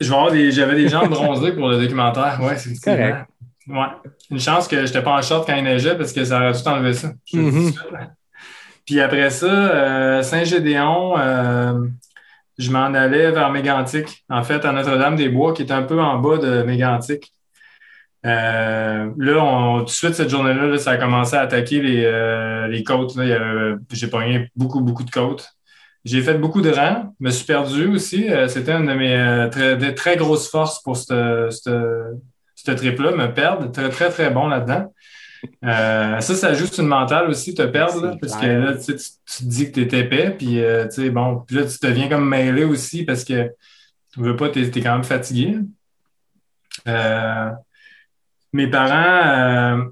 A: je vais avoir des, j'avais des jambes bronzées pour le documentaire. Ouais, c'est
E: Correct.
A: Ouais. Une chance que je n'étais pas en short quand il neigeait parce que ça aurait tout enlevé ça.
E: Mhm.
A: suite. Puis après ça, euh, Saint-Gédéon, je m'en allais vers Mégantic, en fait, à Notre-Dame-des-Bois, qui est un peu en bas de Mégantic. Euh, là, tout de suite, cette journée-là, là, ça a commencé à attaquer les, euh, les côtes. avait- J'ai pogné beaucoup, beaucoup de côtes. J'ai fait beaucoup de rangs, me suis perdu aussi. Euh, C'était une de mes euh, très, très grosses forces pour ce trip-là, me perdre. Très, très, très bon là-dedans. Euh, ça, ça ajoute une mentale aussi, te perdre, là, parce que là, tu, tu, te dis que tu es épais, puis euh, tu sais, bon, puis là, tu deviens comme mêlé aussi parce que tu veux pas, tu es, quand même fatigué. Euh, mes parents, euh,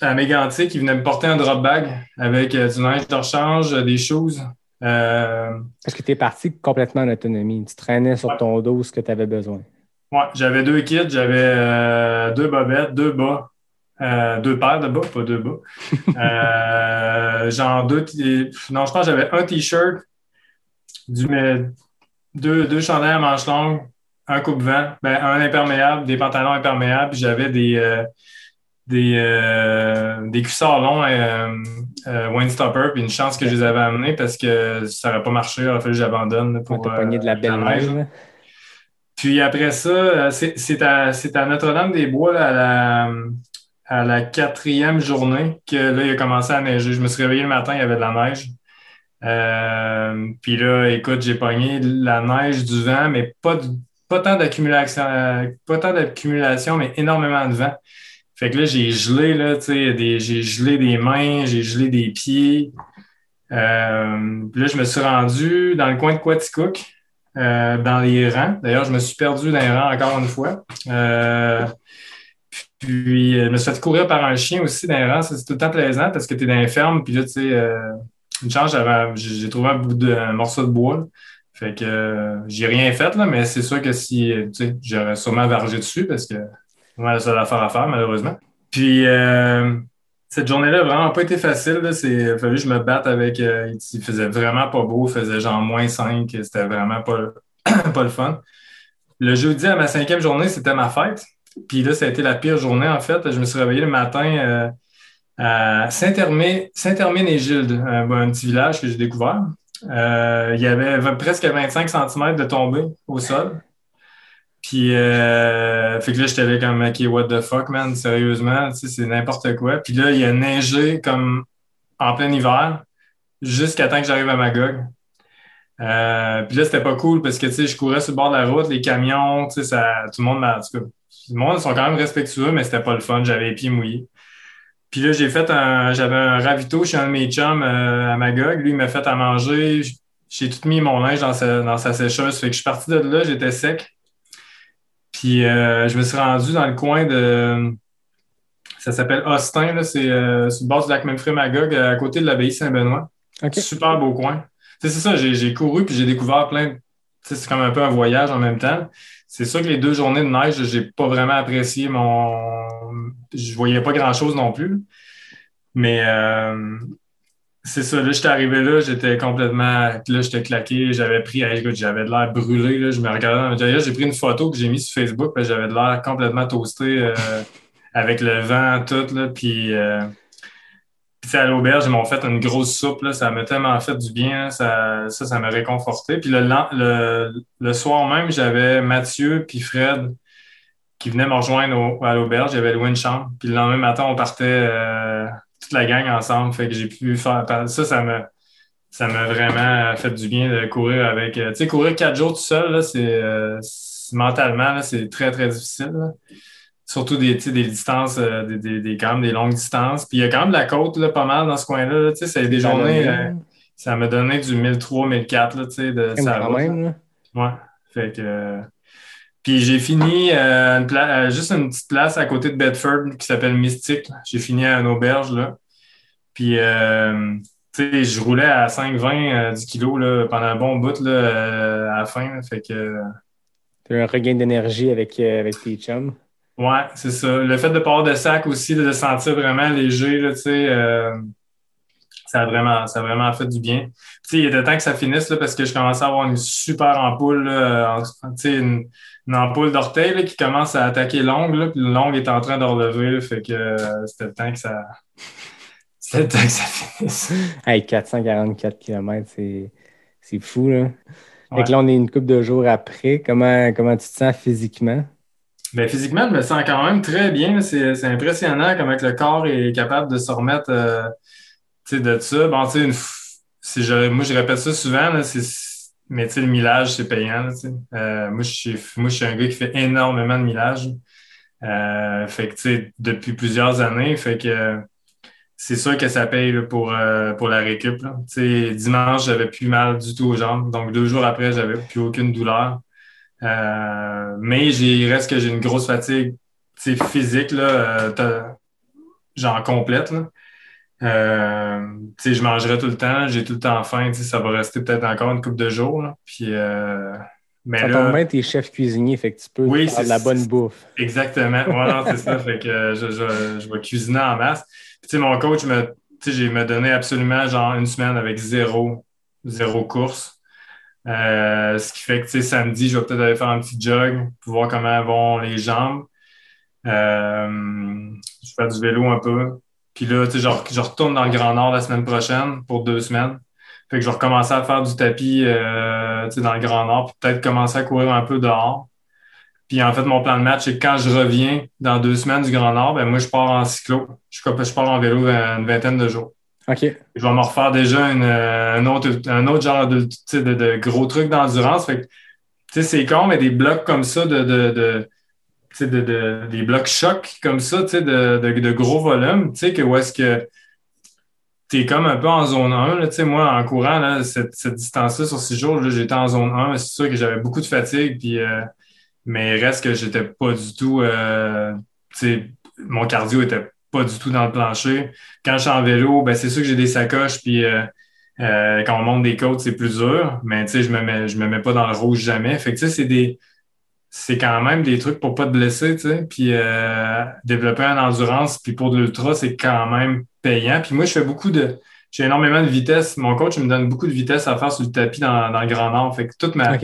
A: à Mégantic, ils venaient me porter un drop bag avec du linge de rechange, des choses.
E: Parce que tu es parti complètement en autonomie. Tu traînais sur
A: Ouais.
E: ton dos ce que tu avais besoin.
A: Ouais, j'avais deux kits, j'avais deux bobettes, deux bas, euh, deux paires de bas, pas deux bas. Euh, genre deux, t- non, je pense que j'avais un t-shirt, du, deux, deux chandails à manches longues, un coupe-vent, ben, un imperméable, des pantalons imperméables, puis j'avais des, euh, des, euh, des cuissards longs euh, euh, Windstopper, puis une chance que je les avais amenés parce que ça n'aurait pas marché, il aurait fallu que j'abandonne
E: Pour pogner de la
A: euh,
E: belle
A: neige. Puis après ça, euh, c'est à, à Notre-Dame-des-Bois, à la, à la quatrième journée, que là, il a commencé à neiger. Je me suis réveillé le matin, il y avait de la neige. Euh, puis là, écoute, j'ai pogné la neige du vent, mais pas, pas tant d'accumulation, mais énormément de vent. Fait que là, j'ai gelé, là, des- j'ai gelé des mains, j'ai gelé des pieds. Euh, puis là, je me suis rendu dans le coin de Quaticook, euh, dans les rangs. D'ailleurs, je me suis perdu dans les rangs encore une fois. Puis, euh, je me suis fait courir par un chien aussi dans les rangs. C'est tout le temps plaisant parce que tu es dans les fermes. Puis là, tu sais, euh, une chance, j'ai trouvé un, bout de, morceau de bois. Fait que euh, j'ai rien fait, là, mais c'est sûr que si, euh, tu sais, j'aurais sûrement vargé dessus parce que c'est la seule affaire à faire, malheureusement. Puis, cette journée-là n'a vraiment pas été facile. Il a fallu que je me batte avec. il faisait vraiment pas beau. Il faisait genre moins 5. C'était vraiment pas, pas le fun. Le jeudi, à ma cinquième journée, c'était ma fête. Puis là, ça a été la pire journée, en fait. Je me suis réveillé le matin euh, à Saint-Hermé- Saint-Hermine-et-Gilde, un, un petit village que j'ai découvert. Euh, il y avait presque 25 cm de tombée au sol. Puis, euh, fait que là, j'étais là comme, OK, what the fuck, man, sérieusement, tu sais, c'est n'importe quoi. Puis là, il a neigé comme en plein hiver jusqu'à temps que j'arrive à Magog. Euh, puis là, c'était pas cool parce que, tu sais, je courais sur le bord de la route, les camions, tu sais, ça, tout le monde m'a, le monde sont quand même respectueux, mais c'était pas le fun, j'avais les pieds mouillés. Puis là, j'ai fait un, j'avais un ravito chez un de mes chums euh, à Magog. Lui, il m'a fait à manger. J'ai tout mis mon linge dans sa, dans sa sécheuse. Fait que je suis parti de là, j'étais sec. Puis euh, je me suis rendu dans le coin de. Ça s'appelle Austin, c'est euh, sur le bord du lac Memphis Magog, à côté de l'abbaye Saint-Benoît. Super beau coin. C'est ça, j'ai couru puis j'ai découvert plein de. C'est comme un peu un voyage en même temps. C'est sûr que les deux journées de neige, j'ai pas vraiment apprécié mon. Je voyais pas grand chose non plus. Mais euh, c'est ça, là, j'étais arrivé là, j'étais complètement. Là, j'étais claqué, j'avais pris. j'avais de l'air brûlé. Là, je me regardais derrière, j'ai pris une photo que j'ai mise sur Facebook, j'avais de l'air complètement toasté euh, avec le vent, tout. Là, puis. euh, puis, à l'auberge, ils m'ont fait une grosse soupe. Là, ça m'a tellement fait du bien. Ça, ça, ça m'a réconforté. Puis le, le, le soir même, j'avais Mathieu puis Fred qui venaient me rejoindre à l'auberge. J'avais loué une chambre. Puis le lendemain matin, on partait euh, toute la gang ensemble. Fait que j'ai pu faire... Ça, ça m'a ça m'a vraiment fait du bien de courir avec... euh, Tu sais, courir quatre jours tout seul, là, c'est... euh, mentalement, c'est très, très difficile. Surtout des, des distances, euh, des, des, des- quand même des longues distances. Puis il y a quand même de la côte là, pas mal dans ce coin-là. là. Tu sais, c'est des journées, euh, ça m'a donné du 1003, 1004 là, tu sais, de
E: quand même, là.
A: Ouais. Fait que. Puis j'ai fini euh, une euh, juste une petite place à côté de Bedford qui s'appelle Mystique. J'ai fini à une auberge là. Puis euh, tu sais, je roulais à 5,20 euh, du kilo là, pendant un bon bout là, à la fin. là. Fait que.
E: T'as eu un regain d'énergie avec, avec tes chums.
A: Ouais, c'est ça. Le fait de pas avoir de sac aussi, de se sentir vraiment léger, là, tu sais, euh, ça, a vraiment, ça a vraiment fait du bien. Tu sais, il était temps que ça finisse là, parce que je commençais à avoir une super ampoule, là, en- tu sais, une, une ampoule d'orteil qui commence à attaquer l'ongle, puis l'ongle est en train de relever, là, fait que euh, c'était le temps que ça. C'était le temps que ça finisse.
E: Hey, 444 km, c'est c'est fou, là. Fait que là, on est une couple de jours après. Comment, comment tu te sens physiquement?
A: Ben, physiquement, je me sens quand même très bien. C'est impressionnant comment le corps est capable de se remettre euh, de ça. Bon, tu sais, moi, je répète ça souvent, mais tu sais, le millage, c'est payant. Euh, moi, je suis, moi, je suis un gars qui fait énormément de millage. Euh, fait que, depuis plusieurs années, fait que c'est sûr que ça paye pour, euh, pour la récup. là. Dimanche, j'avais plus mal du tout aux jambes. Donc, deux jours après, j'avais plus aucune douleur. Euh, mais j'ai, il reste que j'ai une grosse fatigue physique, là, euh, genre complète. Là. Euh, je mangerai tout le temps, j'ai tout le temps faim, ça va rester peut-être encore une couple de jours. Là. Puis, euh, mais
E: Ça
A: là,
E: tombe bien, t'es chef cuisinier, fait que tu peux
A: Oui,
E: faire
A: c'est-
E: de la bonne bouffe.
A: Exactement. Ouais, c'est ça. Fait que je, je, je vais cuisiner en masse. Puis, mon coach me, me donné absolument genre une semaine avec zéro, zéro course. Euh, ce qui fait que, samedi, je vais peut-être aller faire un petit jog pour voir comment vont les jambes. Euh, je fais du vélo un peu. Puis là, je, je retourne dans le Grand Nord la semaine prochaine pour deux semaines. Fait que je vais recommencer à faire du tapis euh, dans le Grand Nord, puis peut-être commencer à courir un peu dehors. Puis en fait, mon plan de match, c'est que quand je reviens dans deux semaines du Grand Nord, ben moi, je pars en cyclo. Je pars en vélo une vingtaine de jours. Je vais me refaire déjà euh, un, autre, genre de, gros trucs d'endurance. C'est con, mais des blocs comme ça de, des blocs chocs comme ça, de, gros volume, que où est-ce que tu es comme un peu en zone 1, là, tu sais, moi, en courant, cette, distance-là sur six jours, j'étais en zone 1, c'est sûr que j'avais beaucoup de fatigue, euh, mais reste que j'étais pas du tout, euh, mon cardio était pas du tout dans le plancher. Quand je suis en vélo, ben, c'est sûr que j'ai des sacoches, puis euh, euh, quand on monte des côtes, c'est plus dur, mais je me mets, je me mets pas dans le rouge jamais. Fait que c'est des, c'est quand même des trucs pour pas te blesser, tu sais, puis euh, développer une endurance, puis pour de l'ultra, c'est quand même payant. Puis moi, je fais beaucoup de, j'ai énormément de vitesse. Mon coach me donne beaucoup de vitesse à faire sur le tapis dans, dans le Grand Nord. Fait que toute ma.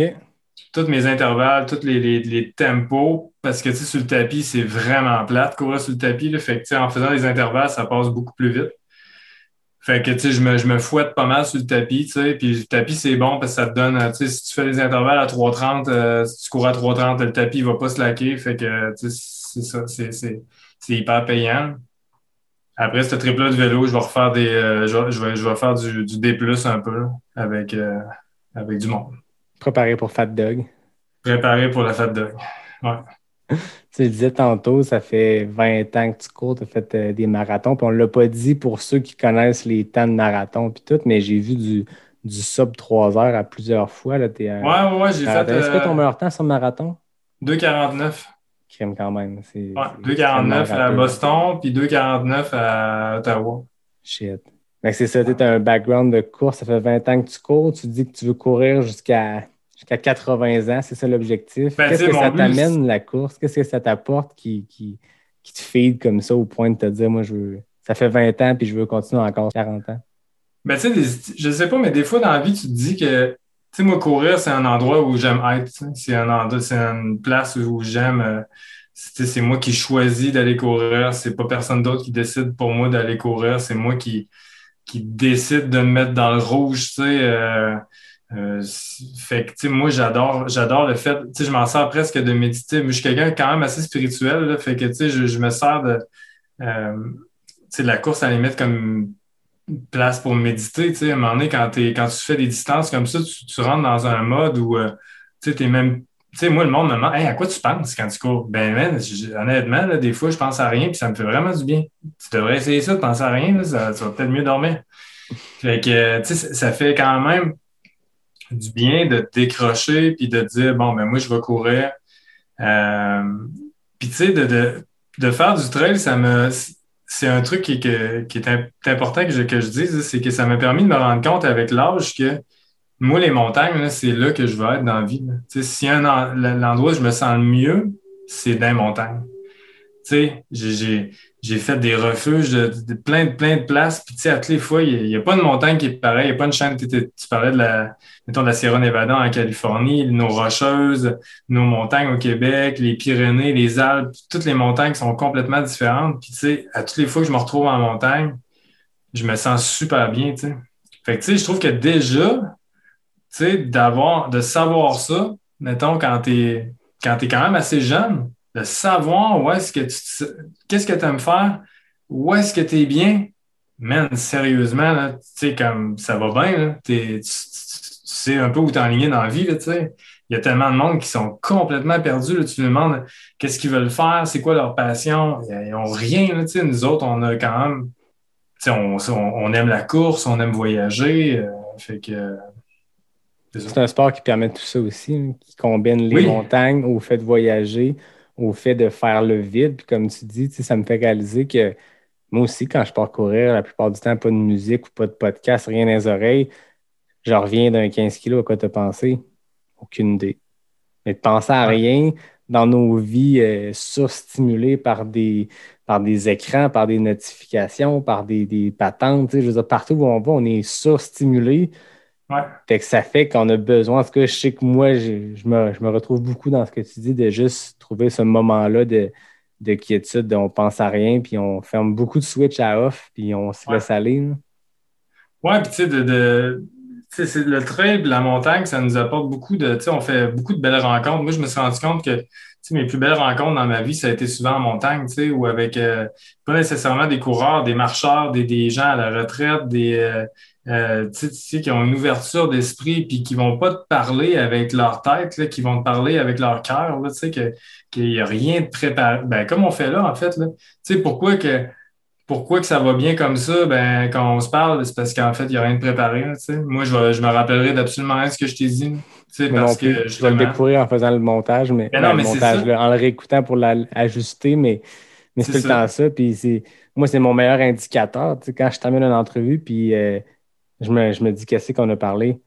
A: Tous mes intervalles, tous les, les, les tempos, parce que sur le tapis, c'est vraiment plate courir sur le tapis. Fait que en faisant des intervalles, ça passe beaucoup plus vite. Fait que je me, je me fouette pas mal sur le tapis. Puis le tapis, c'est bon parce que ça te donne, si tu fais des intervalles à 3,30, euh, si tu cours à 3,30, le tapis, il va pas se laquer. Fait que c'est ça, c'est, hyper payant. Après ce trip-là de vélo, je vais refaire des. euh, je, vais, je, vais, faire du, du D un peu avec, euh, avec du monde.
E: Préparé pour Fat Dog.
A: Préparé pour la Fat Dog. Ouais.
E: Tu le disais tantôt, ça fait 20 ans que tu cours, tu as fait euh, des marathons. Puis on ne l'a pas dit pour ceux qui connaissent les temps de marathon puis tout, mais j'ai vu du, du sub 3 heures à plusieurs fois. Là,
A: ouais, ouais, ouais, j'ai fait.
E: Est-ce que ton meilleur temps sur le marathon?
A: 2,49.
E: Crème quand même.
A: Ouais, 2,49 à Boston, puis 2,49 à Ottawa.
E: Shit. c'est ça, tu as un background de course, ça fait 20 ans que tu cours, tu dis que tu veux courir jusqu'à jusqu'à 80 ans, c'est ça l'objectif. Ben, Qu'est-ce que ça t'amène la course? Qu'est-ce que ça t'apporte qui, qui, qui, te feed comme ça au point de te dire, moi, je veux, ça fait 20 ans puis je veux continuer encore 40 ans?
A: Ben, tu sais, je sais pas, mais des fois dans la vie, tu te dis que, tu sais, moi, courir, c'est un endroit où j'aime être. C'est un endroit, c'est une place où j'aime. Euh, c'est moi qui choisis d'aller courir. C'est pas personne d'autre qui décide pour moi d'aller courir. C'est moi qui, qui décide de me mettre dans le rouge, tu sais. Euh, euh, fait que, tu sais, moi, j'adore, j'adore le fait, tu sais, je m'en sers presque de méditer, mais je suis quelqu'un quand même assez spirituel, là, fait que, tu sais, je, me sers de, euh, sais, la course à la limite comme place pour méditer, tu sais, à un moment donné, quand, quand tu fais des distances comme ça, tu, rentres dans un mode où, euh, tu sais, t'es même, tu sais, moi, le monde me demande, hey, à quoi tu penses quand tu cours? Ben, man, honnêtement, là, des fois, je pense à rien, puis ça me fait vraiment du bien. Tu devrais essayer ça, de penser à rien, là, ça, va peut-être mieux dormir. Fait que, tu sais, ça fait quand même, du bien de décrocher puis de dire bon ben moi je vais courir. Euh, puis tu sais de, de, faire du trail, ça me c'est un truc qui, qui est important que je, que je dise, c'est que ça m'a permis de me rendre compte avec l'âge que moi, les montagnes, c'est là que je veux être dans la vie. Si un l'endroit où je me sens le mieux, c'est dans les montagnes. j'ai j'ai fait des refuges de, plein, de, plein de places. Puis, tu sais, à toutes les fois, il n'y a, pas de montagne qui est pareille. Il n'y a pas une chaîne. Tu, parlais de la, mettons, de la Sierra Nevada en Californie, nos Rocheuses, nos montagnes au Québec, les Pyrénées, les Alpes, toutes les montagnes sont complètement différentes. Puis, tu sais, à toutes les fois que je me retrouve en montagne, je me sens super bien, tu sais. Fait que, tu sais, je trouve que déjà, tu sais, d'avoir, de savoir ça, mettons, quand tu quand es quand même assez jeune, de savoir où est-ce que tu qu'est-ce que tu aimes faire, où est-ce que tu es bien. Man, sérieusement, tu sais, comme ça va bien, tu, sais un peu où tu es aligné dans la vie, tu sais. Il y a tellement de monde qui sont complètement perdus. Là. Tu leur demandes qu'est-ce qu'ils veulent faire, c'est quoi leur passion? Ils n'ont rien. Là, nous autres, on a quand même. On, on, aime la course, on aime voyager. Euh, fait que.
E: C'est un sport qui permet tout ça aussi, hein, qui combine les montagnes au fait de voyager, au fait de faire le vide. Puis comme tu dis, ça me fait réaliser que moi aussi, quand je pars courir, la plupart du temps, pas de musique ou pas de podcast, rien dans les oreilles, je reviens d'un 15 kilos. À quoi as pensé? Aucune idée. Mais de penser à rien dans nos vies euh, surstimulées par des, par des écrans, par des notifications, par des, des patentes. Je veux dire, partout où on va, on est surstimulé.
A: Ouais.
E: que ça fait qu'on a besoin. En tout cas, je sais que moi, je, me, retrouve beaucoup dans ce que tu dis de juste trouver ce moment-là de, de quiétude, on pense à rien, puis on ferme beaucoup de switch à off, puis on se laisse aller.
A: Oui, puis tu sais, de, de le trail la montagne, ça nous apporte beaucoup de. Tu sais, on fait beaucoup de belles rencontres. Moi, je me suis rendu compte que mes plus belles rencontres dans ma vie, ça a été souvent en montagne, tu sais, ou avec euh, pas nécessairement des coureurs, des marcheurs, des, des gens à la retraite, des, euh, euh, tu sais, qui ont une ouverture d'esprit puis qui vont pas te parler avec leur tête, là, qui vont te parler avec leur cœur, tu sais, qu'il n'y a rien de préparé. Ben, comme on fait là, en fait, là. Tu sais, pourquoi que pourquoi que ça va bien comme ça, ben, quand on se parle, c'est parce qu'en fait, il n'y a rien de préparé. tu sais. Moi, je, je me rappellerai d'absolument rien de ce que je t'ai dit. Tu sais, parce que,
E: je vais le découvrir en faisant le montage, mais, ben non, mais le montage, en le réécoutant pour l'ajuster, mais, mais c'est tout le temps ça. Puis moi, c'est mon meilleur indicateur. Tu sais, quand je termine une entrevue, puis euh, je me, je me dis qu'est-ce qu'on a parlé?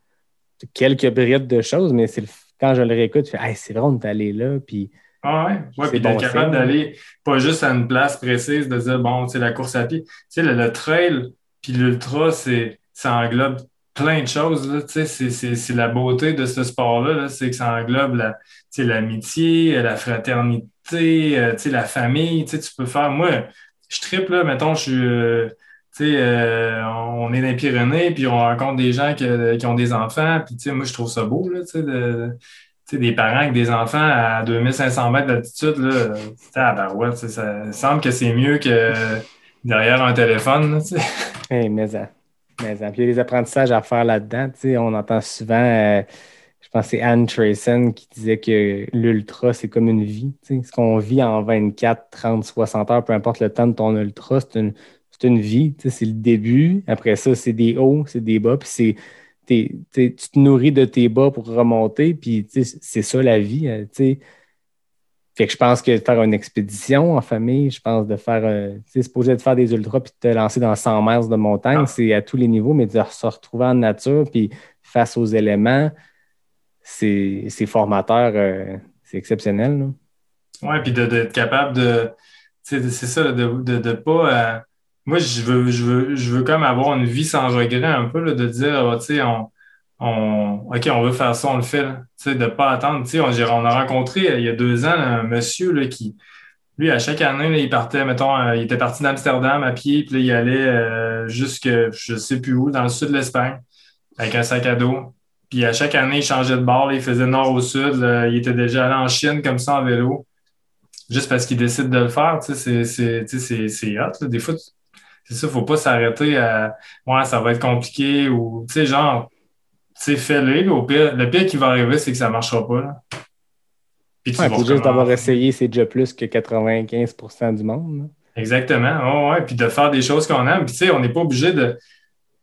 E: Quelques brides de choses, mais c'est quand je le réécoute, je fais c'est vrai, on est allé là. Puis,
A: ah ouais, ouais puis d'être capable d'aller pas juste à une place précise, de dire bon, c'est la course à pied. Tu sais, le, trail puis l'ultra, ça englobe plein de choses. C'est la beauté de ce sport-là, c'est que ça englobe l'amitié, la, fraternité, euh, la famille. Tu peux faire. Moi, je triple, là, mettons, je suis. Euh, sais, euh, on est dans les Pyrénées, puis on rencontre des gens qui, ont des enfants, puis moi, je trouve ça beau, là, des parents avec des enfants à 2500 mètres d'altitude, là, à barouette, ça semble que c'est mieux que derrière un téléphone, sais.
E: Hey, mais ça. Mais il y a des apprentissages à faire là-dedans. On entend souvent, euh, je pense que c'est Anne Trayson qui disait que l'ultra, c'est comme une vie. Ce qu'on vit en 24, 30, 60 heures, peu importe le temps de ton ultra, c'est une, une, vie. C'est le début. Après ça, c'est des hauts, c'est des bas. Puis c'est tu te nourris de tes bas pour remonter, puis c'est ça la vie. Euh, fait que je pense que de faire une expédition en famille, je pense de faire, euh, tu sais, supposé de faire des ultras puis de te lancer dans 100 mètres de montagne, ah. c'est à tous les niveaux, mais de se retrouver en nature puis face aux éléments, c'est formateur, euh, c'est exceptionnel.
A: Oui, puis d'être capable de, c'est ça, de ne pas moi, je veux, je veux, je veux comme avoir une vie sans regret un peu, là, de dire, ah, tu sais, on, on, OK, on veut faire ça, on le fait, tu sais, de pas attendre. Tu sais, on, a rencontré euh, il y a deux ans un monsieur là, qui, lui, à chaque année, là, il partait, mettons, euh, il était parti d'Amsterdam à pied, puis là, il allait euh, jusque, je sais plus où, dans le sud de l'Espagne, avec un sac à dos. Puis à chaque année, il changeait de bord, il faisait nord au sud, il était déjà allé en Chine comme ça en vélo, juste parce qu'il décide de le faire, tu sais, c'est hot. Des fois, c'est ça, faut pas s'arrêter à Ouais, ça va être compliqué ou tu sais, genre, tu sais, fais-le. Au pire, le pire qui va arriver, c'est que ça marchera pas. Là.
E: Puis tu juste d'avoir essayé, c'est déjà plus que 95% du monde.
A: Exactement. ouais, puis de faire des choses qu'on aime. Puis tu sais, on n'est pas obligé de.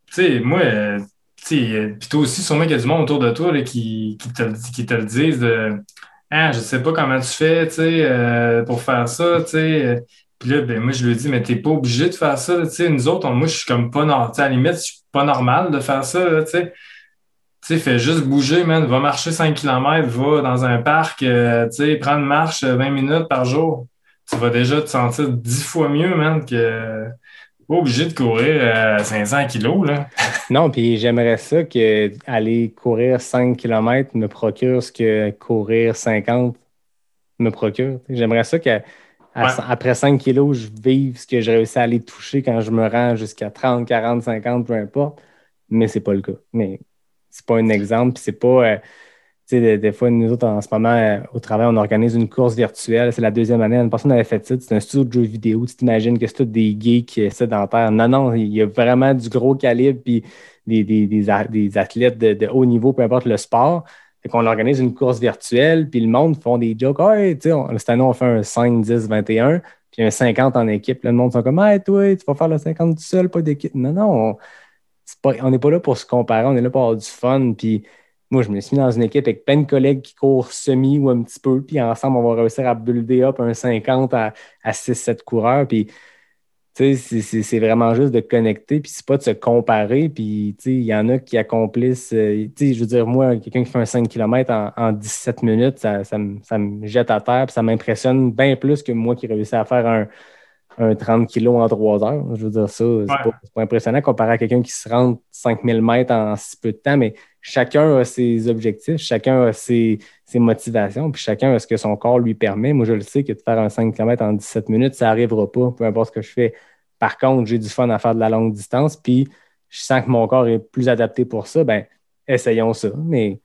A: Tu sais, moi, euh, tu sais, puis toi aussi, sûrement qu'il y a du monde autour de toi là, qui, qui, te, qui te le disent de Ah, je sais pas comment tu fais, tu sais, euh, pour faire ça, tu sais. Puis là, ben, moi, je lui dit, mais t'es pas obligé de faire ça. Tu sais, nous autres, moi, je suis comme pas normal. À la limite, je suis pas normal de faire ça. Tu sais, tu sais, fais juste bouger, man. Va marcher 5 km, va dans un parc, euh, tu sais, prends une marche 20 minutes par jour. Tu vas déjà te sentir 10 fois mieux, man, que pas obligé de courir à 500 kilos, là.
E: non, puis j'aimerais ça que aller courir 5 km me procure ce que courir 50 me procure. J'aimerais ça que après 5 kilos, je vive ce que j'ai réussi à aller toucher quand je me rends jusqu'à 30, 40, 50, peu importe. Mais c'est pas le cas. Mais c'est pas un exemple. c'est pas. Euh, sais, des, fois, nous autres, en ce moment, euh, au travail, on organise une course virtuelle. C'est la deuxième année. Une personne avait fait ça. C'est un studio de jeux vidéo. Tu t'imagines que c'est tout des geeks sédentaires. Non, non, il y a vraiment du gros calibre puis des, des, des, athlètes de, haut niveau, peu importe le sport. Fait qu'on organise une course virtuelle, puis le monde font des jokes. Hey, tu sais, cette année, on fait un 5, 10, 21, puis un 50 en équipe. le monde sont comme, hey, toi, tu vas faire le 50 tout seul, pas d'équipe. Non, non, on n'est pas là pour se comparer, on est là pour avoir du fun. Puis moi, je me suis mis dans une équipe avec plein de collègues qui courent semi ou un petit peu, puis ensemble, on va réussir à builder up un 50 à, à 6-7 coureurs. Puis c'est vraiment juste de connecter, puis c'est pas de se comparer. Puis il y en a qui accomplissent, euh, je veux dire, moi, quelqu'un qui fait un 5 km en, 17 minutes, ça, ça, me, jette à terre, puis ça m'impressionne bien plus que moi qui réussis à faire un, un 30 kg en 3 heures. Je veux dire, ça, c'est pas, impressionnant comparé à quelqu'un qui se rend 5000 mètres en si peu de temps, mais chacun a ses objectifs, chacun a ses, ses, motivations, puis chacun a ce que son corps lui permet. Moi, je le sais que de faire un 5 km en 17 minutes, ça n'arrivera pas, peu importe ce que je fais. Par contre, j'ai du fun à faire de la longue distance, puis je sens que mon corps est plus adapté pour ça, ben essayons ça. Mais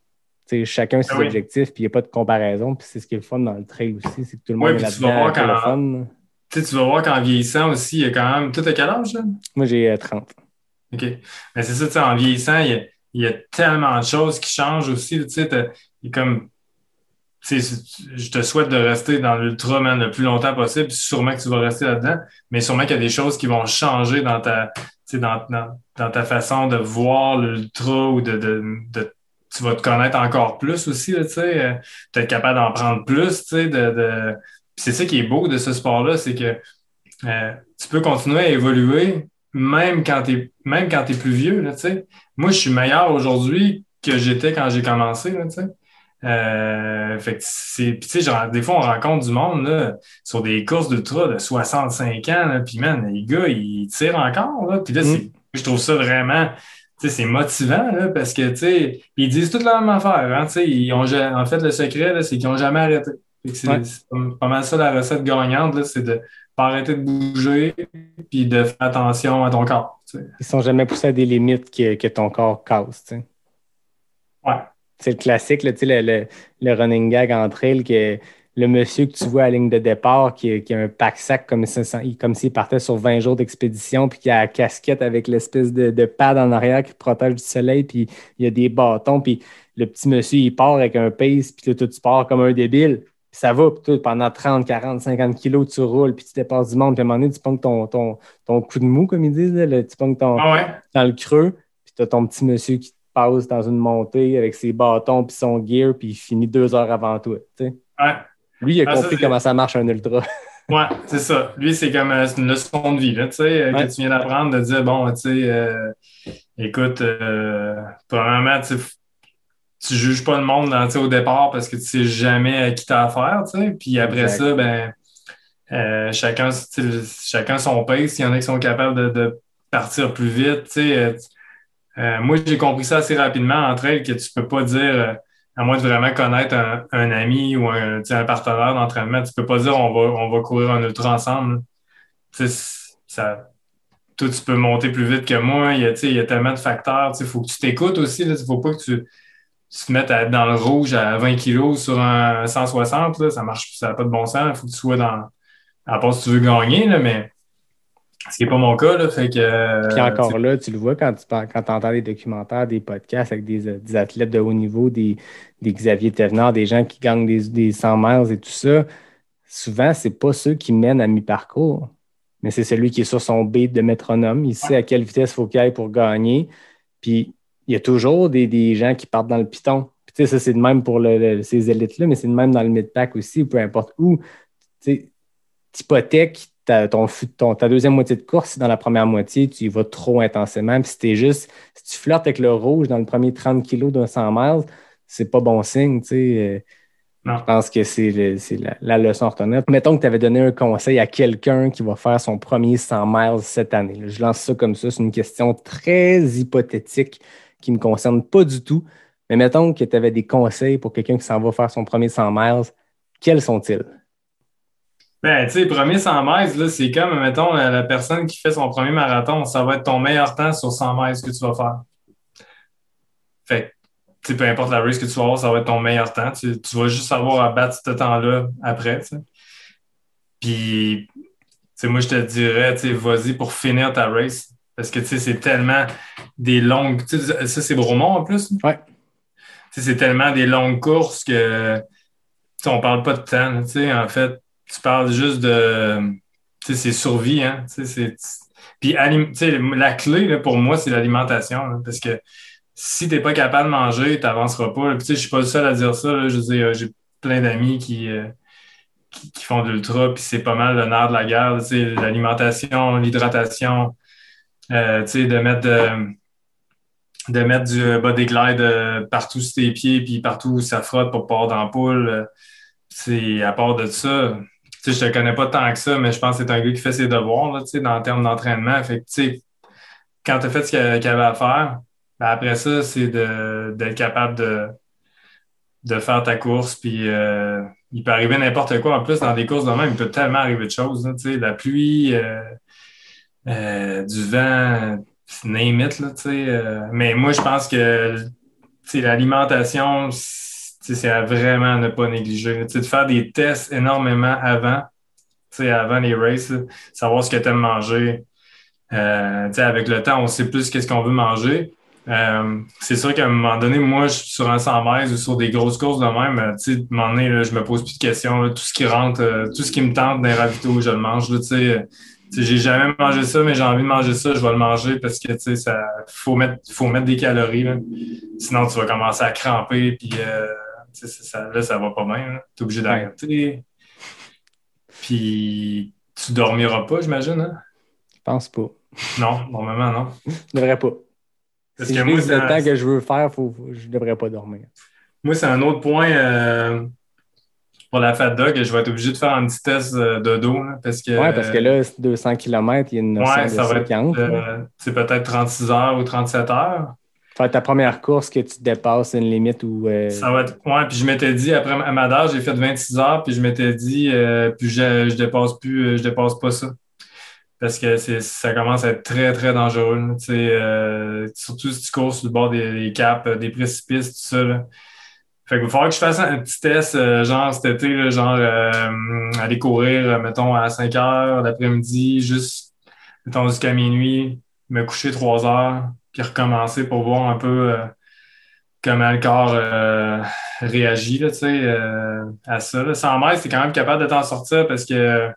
E: chacun ses ah objectifs, puis il n'y a pas de comparaison. Puis c'est ce qui est le fun dans le trail aussi, c'est que tout le monde est. Tu, vas fun.
A: tu vas voir qu'en vieillissant aussi, il y a quand même. Tout à quel âge? Là?
E: Moi, j'ai 30.
A: Euh, OK. Mais c'est ça, tu sais, en vieillissant, il y, a, il y, a, tellement de choses qui changent aussi. Tu sais, comme je te souhaite de rester dans l'ultra le plus longtemps possible. Sûrement que tu vas rester là-dedans, mais sûrement qu'il y a des choses qui vont changer dans ta, dans, dans, ta façon de voir l'ultra ou de, de, tu vas te connaître encore plus aussi, tu sais, euh, être capable d'en prendre plus, tu sais, de, de... c'est ça qui est beau de ce sport-là, c'est que euh, tu peux continuer à évoluer même quand tu même quand es plus vieux, tu sais. Moi, je suis meilleur aujourd'hui que j'étais quand j'ai commencé, tu sais. Euh, fait que c'est, tu sais, genre, des fois, on rencontre du monde là, sur des courses d'ultra de 65 ans, puis man, les gars, ils tirent encore. Là, puis là, mm. je trouve ça vraiment, tu sais, c'est motivant là, parce que, tu sais, ils disent toute la même affaire. Hein, tu sais, ils ont, en fait, le secret, c'est qu'ils n'ont jamais arrêté. C'est pas mal ça la recette gagnante, c'est de pas arrêter de bouger puis de faire attention à ton corps.
E: Ils sont jamais poussés à des limites que, que ton corps casse. sais.
A: Ouais.
E: C'est le classique, le, le, le, running gag entre elles que le monsieur que tu vois à la ligne de départ qui, qui a un pack-sac comme, si- comme s'il partait sur 20 jours d'expédition, puis qui a la casquette avec l'espèce de, de pad en arrière qui protège du soleil, puis il y a des bâtons, puis le petit monsieur, il part avec un pace, puis toi, tu pars comme un débile. Puis ça va, puis pendant 30, 40, 50 kilos, tu roules, puis tu dépasses du monde, puis à un moment donné, tu pognes ton, ton, ton coup de mou, comme ils disent, là, tu pognes ton,
A: Ah ouais?
E: dans le creux, puis tu as ton petit monsieur qui passe dans une montée avec ses bâtons puis son gear, puis il finit deux heures avant toi.
A: Ouais.
E: Lui, il a
A: Ah,
E: compris comment ça marche un ultra.
A: Ouais, c'est ça. Lui, c'est comme euh, une leçon de vie, là, euh,
E: Ouais.
A: que tu viens d'apprendre, de dire, bon, tu sais, euh, écoute, euh, premièrement, tu tu juges pas le monde dans- sais, au départ parce que tu sais jamais à qui t'as affaire. Puis après
E: Exact.
A: ça, ben, euh, chacun, chacun son pace. Il y en a qui sont capables de, de partir plus vite. Euh, moi, j'ai compris ça assez rapidement entre elles que tu peux pas dire, euh, à moins de vraiment connaître un, un ami ou un, un partenaire d'entraînement, tu peux pas dire on va, on va courir un ultra ensemble. Ça, toi, tu peux monter plus vite que moi. Il y a, il y a tellement de facteurs. Il faut que tu t'écoutes aussi. Il ne faut pas que tu, tu te mettes à être dans le rouge à 20 kilos sur un 160. Là, ça marche, ça n'a pas de bon sens. Il faut que tu sois dans. À part si tu veux gagner, là, mais ce qui n'est pas mon cas. Là, fait que, euh,
E: Puis encore là, tu le vois quand tu quand entends des documentaires, des podcasts avec des, euh, des athlètes de haut niveau, des, des Xavier Thévenard, des gens qui gagnent des, des 100 miles et tout ça. Souvent, c'est pas ceux qui mènent à mi-parcours, mais c'est celui qui est sur son beat de métronome. Il sait à quelle vitesse il faut qu'il aille pour gagner. Puis il y a toujours des, des gens qui partent dans le piton. Puis tu sais, ça, c'est de même pour le- le- ces élites-là, mais c'est de même dans le mid-pack aussi, peu importe où. Tu sais, t'hypothèques ta, ton, ton- ta deuxième moitié de course, si dans la première moitié, tu y vas trop intensément. Puis si t'es juste, si tu flirtes avec le rouge dans le premier 30 kilos d'un 100 miles, c'est pas bon signe, tu sais. Euh,
A: Non.
E: Je pense que c'est la, la leçon à retenir. Mettons que tu avais donné un conseil à quelqu'un qui va faire son premier 100 miles cette année. Je lance ça comme ça. C'est une question très hypothétique qui ne me concerne pas du tout. Mais mettons que tu avais des conseils pour quelqu'un qui s'en va faire son premier 100 miles. Quels sont-ils?
A: Ben, tu sais, premier 100 miles, là, c'est comme, mettons, la, la personne qui fait son premier marathon, ça va être ton meilleur temps sur 100 miles que tu vas faire. Fait que, peu importe la race que tu vas avoir, ça va être ton meilleur temps. Tu, tu vas juste avoir à battre ce temps-là après. Puis, moi, je te dirais, tu vas-y pour finir ta race. Parce que, tu sais, c'est tellement des longues... Ça, c'est Bromont, en plus?
E: Ouais.
A: Tu sais, c'est tellement des longues courses que, on parle pas de temps, tu sais, en fait tu parles juste de. Tu sais, c'est survie, hein. Tu sais. Puis, tu sais, la clé, pour moi, c'est l'alimentation. là, parce que si tu n'es pas capable de manger, tu n'avanceras pas. Puis, tu sais, je suis pas le seul à dire ça. là. Je j'ai plein d'amis qui, euh, qui, qui font de l'ultra, puis c'est pas mal le nerf de la guerre. Tu sais, l'alimentation, l'hydratation, euh, tu sais, de mettre de, de mettre du body glide euh, partout sur tes pieds, puis partout où ça frotte pour pas avoir d'ampoule. euh, c'est à part de ça, sais, je te connais pas tant que ça, mais je pense que c'est un gars qui fait ses devoirs, là, tu sais, dans le terme d'entraînement. Quand tu as fait ce qu'il y avait à faire, ben après ça, c'est d'être capable de, de faire ta course. Puis euh, il peut arriver n'importe quoi. En plus, dans des courses de même, il peut tellement arriver de choses. la pluie, euh, euh, du vent, name it, là, mais moi, je pense que l'alimentation, c'est à vraiment ne pas négliger. Tu sais, de faire des tests énormément avant, avant les races, savoir ce que tu aimes manger. Euh, avec le temps, on sait plus qu'est-ce qu'on veut manger. Euh, c'est sûr qu'à un moment donné, moi, je suis sur un 100 mètres ou sur des grosses courses de même, tu sais, à un donné, là, je me pose plus de questions. là. tout ce qui rentre, euh, tout ce qui me tente d'un ravito, je le mange. tu sais, j'ai jamais mangé ça, mais j'ai envie de manger ça, je vais le manger parce que tu sais, ça faut mettre, faut mettre des calories. Là. Sinon, tu vas commencer à cramper, puis euh, sais, ça, là, ça va pas bien. Tu es obligé d'arrêter. Puis tu dormiras pas, j'imagine. Hein?
E: Je pense pas.
A: Non, normalement, non.
E: Je devrais pas.
A: Parce
E: si
A: que
E: je
A: moi,
E: le
A: un-
E: temps que je veux faire, faut, je devrais pas dormir.
A: Moi, c'est un autre point euh, pour la FADA que je vais être obligé de faire un petit test euh, de dos. là, parce que,
E: Ouais, parce que là, c'est 200 km, il y a une notion
A: ouais,
E: de
A: ça va être
E: 50. là.
A: euh, c'est peut-être 36 heures ou 37 heures.
E: Faire ta première course que tu dépasses une limite où. euh,
A: Ça va être. Ouais, puis je m'étais dit, après à Madère, j'ai fait 26 heures, puis je m'étais dit, euh, puis je, je dépasse plus, euh, je dépasse pas ça. Parce que ça commence à être très, très dangereux. tu sais, surtout si tu cours sur le bord des, des caps, des précipices, tout ça. là. Fait qu'il va falloir que je fasse un petit test, genre cet été, là, genre aller courir, mettons, à 5 heures l'après-midi, juste, mettons, jusqu'à minuit, me coucher 3 heures, puis recommencer pour voir un peu euh, comment le corps euh, réagit là, tu euh, à ça. Là. 100 mètres, c'est quand même capable de t'en sortir parce que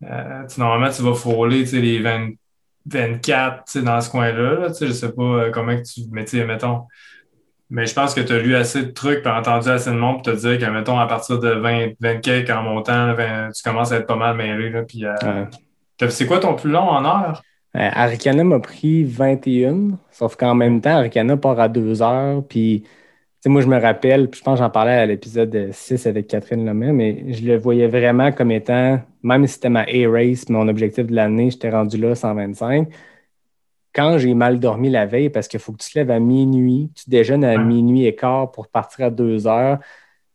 A: tu- normalement, tu vas frôler tu les 20 24 tu sais, dans ce coin-là. Là, tu sais, je sais pas comment que tu. Mais tu mettons. Mais je pense que tu as lu assez de trucs, puis entendu assez de monde pour te dire que, mettons, à partir de 20, 20 quelques en montant, là, 20, tu commences à être pas mal mêlé. Puis,
E: Ouais.
A: c'est quoi ton plus long en heure?
E: Euh, Arikana m'a pris 21, sauf qu'en même temps, Arikana part à 2 heures. Puis, tu sais, moi, je me rappelle, puis je pense que j'en parlais à l'épisode 6 avec Catherine Lemay, mais je le voyais vraiment comme étant, même si c'était ma A-Race, mon objectif de l'année, j'étais rendu là 125. Quand j'ai mal dormi la veille, parce qu'il faut que tu te lèves à minuit, tu déjeunes à minuit et quart pour partir à 2 heures.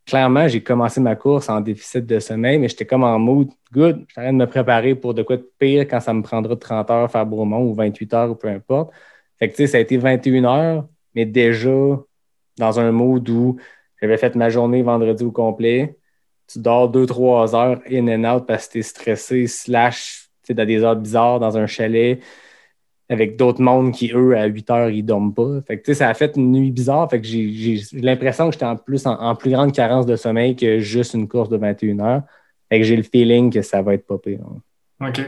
E: Clairement, j'ai commencé ma course en déficit de sommeil, mais j'étais comme en mode good. Je suis en train de me préparer pour de quoi de pire quand ça me prendra 30 heures faire Beaumont ou 28 heures ou peu importe. Fait que tu sais, ça a été 21 heures, mais déjà dans un mode où j'avais fait ma journée vendredi au complet. Tu dors 2-3 heures in and out parce que tu es stressé, slash, tu sais, des heures bizarres dans un chalet avec d'autres mondes qui, eux, à 8 heures, ils dorment pas. Fait que, tu sais, ça a fait une nuit bizarre. Fait que j'ai l'impression que j'étais en plus en, en plus grande carence de sommeil que juste une course de 21 heures. Fait que j'ai le feeling que ça va être pas pire. hein,
A: OK.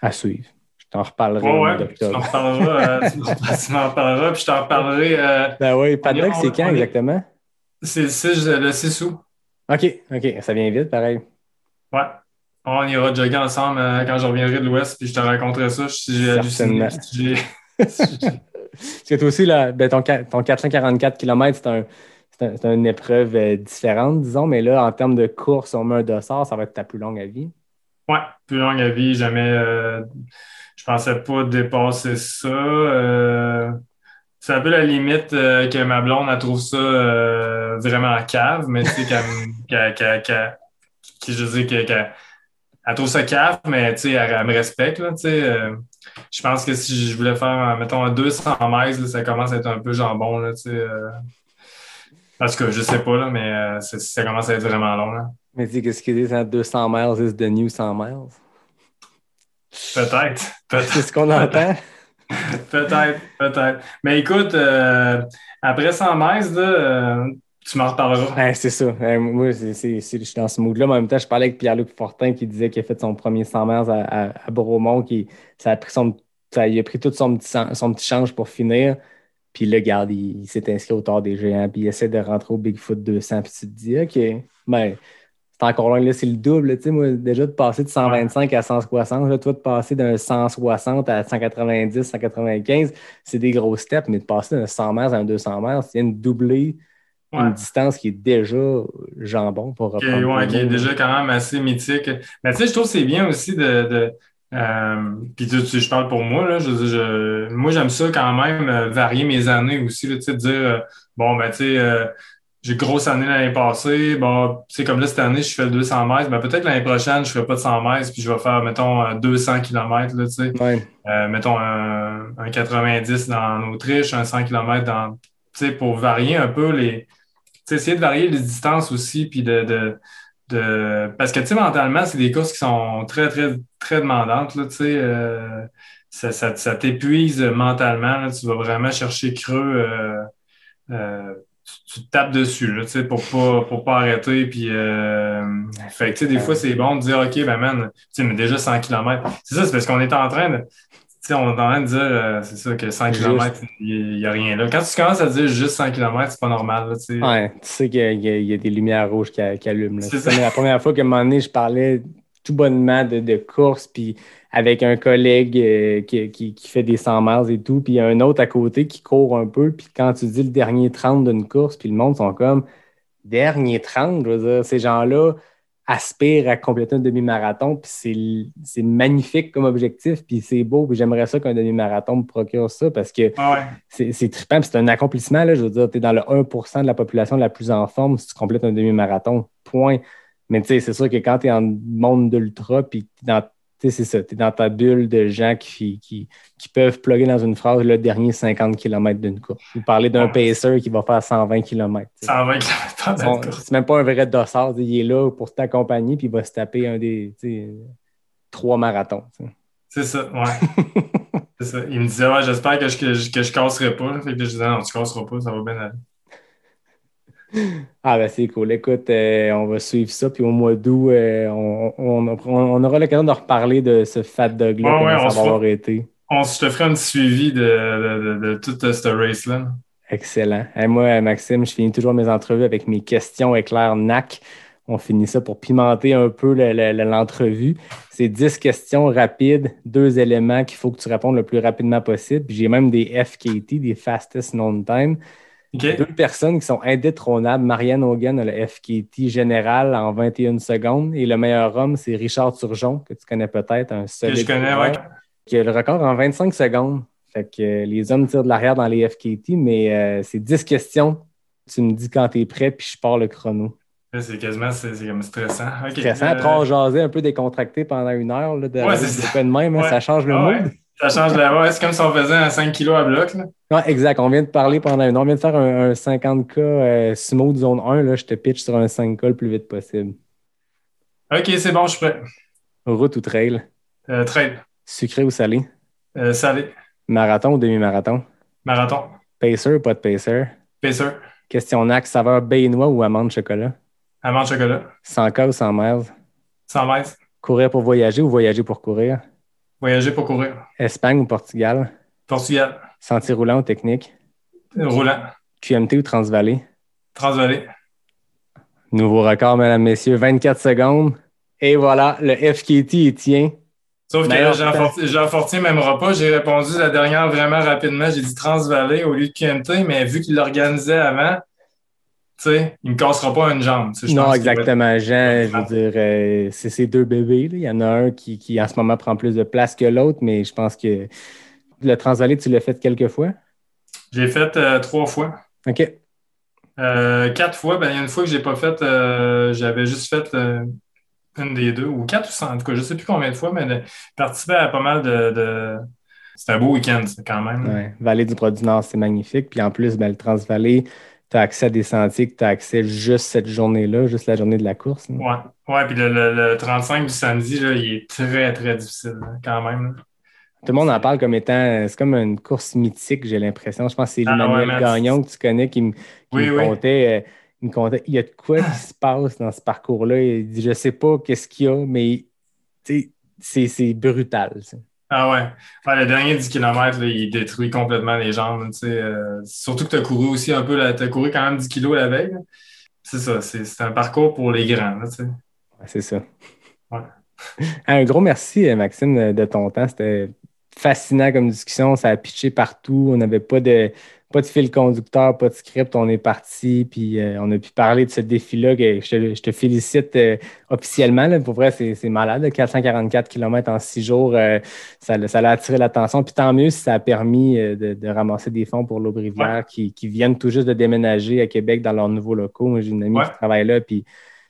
E: À suivre. Je t'en reparlerai au
A: ouais.
E: mois
A: Tu m'en reparleras. euh, tu m'en- reparleras, puis je t'en reparlerai. euh,
E: Ben oui, Paddock,
A: On-
E: c'est quand exactement?
A: c'est le 6, le 6 août.
E: OK, OK, ça vient vite, pareil.
A: Ouais. On ira jogger ensemble euh, quand je reviendrai de l'Ouest, puis je te raconterai ça si j'ai halluciné. Si
E: Parce que toi aussi, là, ben, ton, qua- ton 444 km, c'est un, un- une épreuve euh, différente, disons, mais là, en termes de course, on met un dossard, ça va être ta plus longue à vie.
A: Ouais, plus longue à vie, jamais. euh, je pensais pas dépasser ça. euh, c'est un peu la limite que ma blonde, elle trouve ça vraiment en cave, mais tu sais, je veux dire, qu'elle elle trouve ça cave, mais tu sais, elle, elle me respecte, là, tu sais. euh, je pense que si je voulais faire, mettons, un 200 mètres, là, ça commence à être un peu jambon, là, tu sais. euh. En tout cas, je sais pas, là, mais euh, ça commence à être vraiment long, là.
E: Mais dis, qu'est-ce qu'ils disent, hein, 200 miles is the new 100 miles?
A: Peut-être.
E: C'est ce qu'on entend?
A: Peut-être, peut-être. Mais écoute, euh, après 100 mètres, là, euh, tu
E: c'est ça. Moi, je suis dans ce mood-là. En même temps, je parlais avec Pierre-Luc Fortin qui disait qu'il a fait son premier 100 miles à, à, à Bromont. Qui, ça a pris son, ça, il a pris tout son petit, change pour finir. Puis là, regarde, il, s'est inscrit au tard des géants. Puis il essaie de rentrer au Bigfoot 200. Puis tu te dis, OK, ben, c'est encore loin. Là, c'est le double. Tu sais, moi, déjà de passer de 125 à 160, là, toi, de passer d'un 160 à 190, 195, c'est des gros steps. Mais de passer d'un 100 miles à un 200 miles, c'est une doubler
A: Ouais.
E: une distance qui est déjà jambon pour reprendre.
A: ouais,
E: ton
A: qui est déjà quand même assez mythique. Mais tu sais, je trouve que c'est bien aussi de. de euh, puis tu, tu- je parle pour moi, là. Je, moi, j'aime ça quand même euh, varier mes années aussi, là, tu sais, de dire euh, bon, ben, tu sais, j'ai une grosse année l'année passée. Bon, sais, comme là, cette année, je fais le 200 mètres. Ben, peut-être l'année prochaine, je ne ferai pas de 100 mètres, puis je vais faire, mettons, euh, 200 km, là, tu sais.
E: Ouais.
A: Mettons un, un 90 dans Autriche, un 100 km dans. Tu sais, pour varier un peu les. Essayer de varier les distances aussi, puis de. de, de- parce que, tu sais, mentalement, c'est des courses qui sont très, très, très demandantes, là, tu sais. euh, ça ça, ça t'épuise mentalement, là, tu vas vraiment chercher creux. euh, euh, tu, tu te tapes dessus, là, pour pas, pour pas arrêter. Puis, euh, fait que, des fois, c'est bon de dire, OK, ben, man, tu sais, mais déjà 100 km. C'est ça, c'est parce qu'on est en train de. Sais, on est en train de dire, euh, c'est ça, que 100
E: Juste.
A: km, il n'y a rien là. Quand tu commences à dire juste 100 km, c'est pas normal, là, tu sais.
E: Ouais, tu sais qu'il y, y a- il y a des lumières rouges qui, qui allument.
A: C'est
E: la première fois qu'à un moment donné, je parlais tout bonnement de, de course, puis avec un collègue euh, qui, qui- qui fait des 100 miles et tout, puis il y a un autre à côté qui court un peu, puis quand tu dis le dernier 30 d'une course, puis le monde sont comme dernier 30, je veux dire, ces gens-là aspirent à compléter un demi-marathon, puis c'est- magnifique comme objectif, puis c'est beau, puis j'aimerais ça qu'un demi-marathon me procure ça, parce que
A: Ah ouais.
E: c'est trippant, puis c'est un accomplissement. Là, je veux dire, tu es dans le 1% de la population la plus en forme si tu complètes un demi-marathon. Point. Mais tu sais, c'est sûr que quand tu es en monde d'ultra, puis dans sais, c'est ça. Tu es dans ta bulle de gens qui, qui, qui peuvent plugger dans une phrase le dernier 50 km d'une course. Vous parlez d'un
A: Ouais.
E: pacer qui va faire 120 km.
A: 120 km.
E: C'est même pas un vrai dossard. tu Il est là pour t'accompagner puis il va se taper un des tu trois marathons. tu.
A: C'est ça, ouais. C'est ça. Il me disait, ouais, j'espère que je, que, je, que je casserai pas. Fait que je disais, non, tu casseras pas, ça va bien aller.
E: Ah ben c'est cool. Écoute, euh, on va suivre ça. Puis au mois d'août, euh, on, on- on- on aura l'occasion de reparler de ce fat dog-là,
A: Ouais,
E: comment
A: ouais, on
E: ça
A: se
E: va avoir été.
A: On, je te ferai un petit suivi de, de, de, de toute cette race-là.
E: Excellent. Et moi, Maxime, je finis toujours mes entrevues avec mes questions éclairs NAC. On finit ça pour pimenter un peu le- le- le- l'entrevue. C'est 10 questions rapides, deux éléments qu'il faut que tu répondes le plus rapidement possible. Puis J'ai même des FKT, des Fastest Known Time. Deux personnes qui sont indétrônables. Marianne Hogan a le FKT général en 21 secondes. Et le meilleur homme, c'est Richard Turgeon, que tu connais peut-être, un
A: Que
E: solide
A: je connais, ouais.
E: qui a le record en 25 secondes. Fait que euh, les hommes tirent de l'arrière dans les FKT, mais euh, c'est 10 questions. Tu me dis quand tu es prêt, puis je pars le chrono.
A: C'est quasiment c'est, c'est comme stressant. OK.
E: Stressant.
A: Euh,
E: Après, on jasait un peu décontracté pendant une heure. Là, de,
A: Ouais, c'est ça.
E: quoi de même, hein,
A: Ouais.
E: ça change le
A: ah
E: mood.
A: ouais. Ça change la ouais, C'est comme si on faisait un 5 kg à bloc. Là.
E: Non, exact. On vient de parler pendant une heure. On vient de faire un, un 50K euh, smooth zone 1. Là, je te pitch sur un 5K le plus vite possible.
A: OK, c'est bon, je suis prêt.
E: Route ou trail?
A: Euh, trade.
E: Sucré ou salé?
A: Euh, salé.
E: Marathon ou demi-marathon?
A: Marathon.
E: Pacer ou pas de pacer?
A: Pacer.
E: Question NAC, saveur baie noix ou amande chocolat?
A: Amande chocolat.
E: 100K ou 100 miles?
A: 100 mètres.
E: Courir pour voyager ou voyager pour courir?
A: Voyager pour courir.
E: Espagne ou Portugal?
A: Portugal.
E: Sentier roulant ou technique?
A: Roulant.
E: QMT ou Transvallée?
A: Transvalé.
E: Nouveau record, mesdames, messieurs, 24 secondes. Et voilà, le FKT est tien.
A: Sauf que là, Jean. Fortier, m'aimera pas. J'ai répondu la dernière vraiment rapidement. J'ai dit Transvalé au lieu de QMT, mais vu qu'il l'organisait avant, sais, il me cassera pas une jambe. je
E: Non,
A: pense être-
E: exactement, Jean. Je veux dire, euh, c'est ces deux bébés. là. Il y en a un qui, qui, en ce moment, prend plus de place que l'autre, mais je pense que le Transvallée, tu l'as fait quelques fois?
A: J'ai fait euh, trois fois.
E: OK.
A: Euh, quatre fois, ben, il y a une fois que j'ai pas fait, j'avais juste fait une des deux, ou quatre ou cinq, en tout cas, je sais plus combien de fois, mais de, participer à pas mal de. de... C'était un beau week-end, quand même.
E: Ouais. Vallée du du Nord, c'est magnifique. Puis en plus, ben, le Transvallée, tu as accès à des sentiers que tu as accès juste cette journée-là, juste la journée de la course. là.
A: Ouais, ouais, puis le, le- le 35 du samedi, là, il est très, très difficile, là, quand même. là.
E: Tout le monde en parle comme étant, c'est comme une course mythique, j'ai l'impression. Je pense que c'est
A: Ah,
E: Emmanuel
A: ouais,
E: Gagnon que tu connais qui me, qui
A: Oui,
E: me
A: oui.
E: contait. euh, il me contait, il y a de quoi qui se passe dans ce parcours-là? Il dit, je sais pas qu'est-ce qu'il y a, mais c'est brutal. sais.
A: Ah ouais. Ouais, le dernier 10 km, là, il détruit complètement les jambes. euh, surtout que tu as couru aussi un peu, tu as couru quand même 10 kilos la veille. C'est ça, c'est un parcours pour les grands.
E: Ouais, c'est ça.
A: Ouais.
E: Un gros merci, euh, Maxime, de ton temps. C'était fascinant comme discussion. Ça a pitché partout. On n'avait pas de, pas de fil conducteur, pas de script. On est parti, puis euh, on a pu parler de ce défi-là. que Je te, je te félicite euh, officiellement. là. Pour vrai, c'est malade. là. 444 km en six jours, euh, ça, l'a- ça a attiré l'attention. Puis tant mieux si ça a permis euh, de, de ramasser des fonds pour l'Aubrivière qui, qui viennent tout juste de déménager à Québec dans leurs nouveaux locaux. Moi, j'ai une amie
A: Ouais.
E: qui travaille là, puis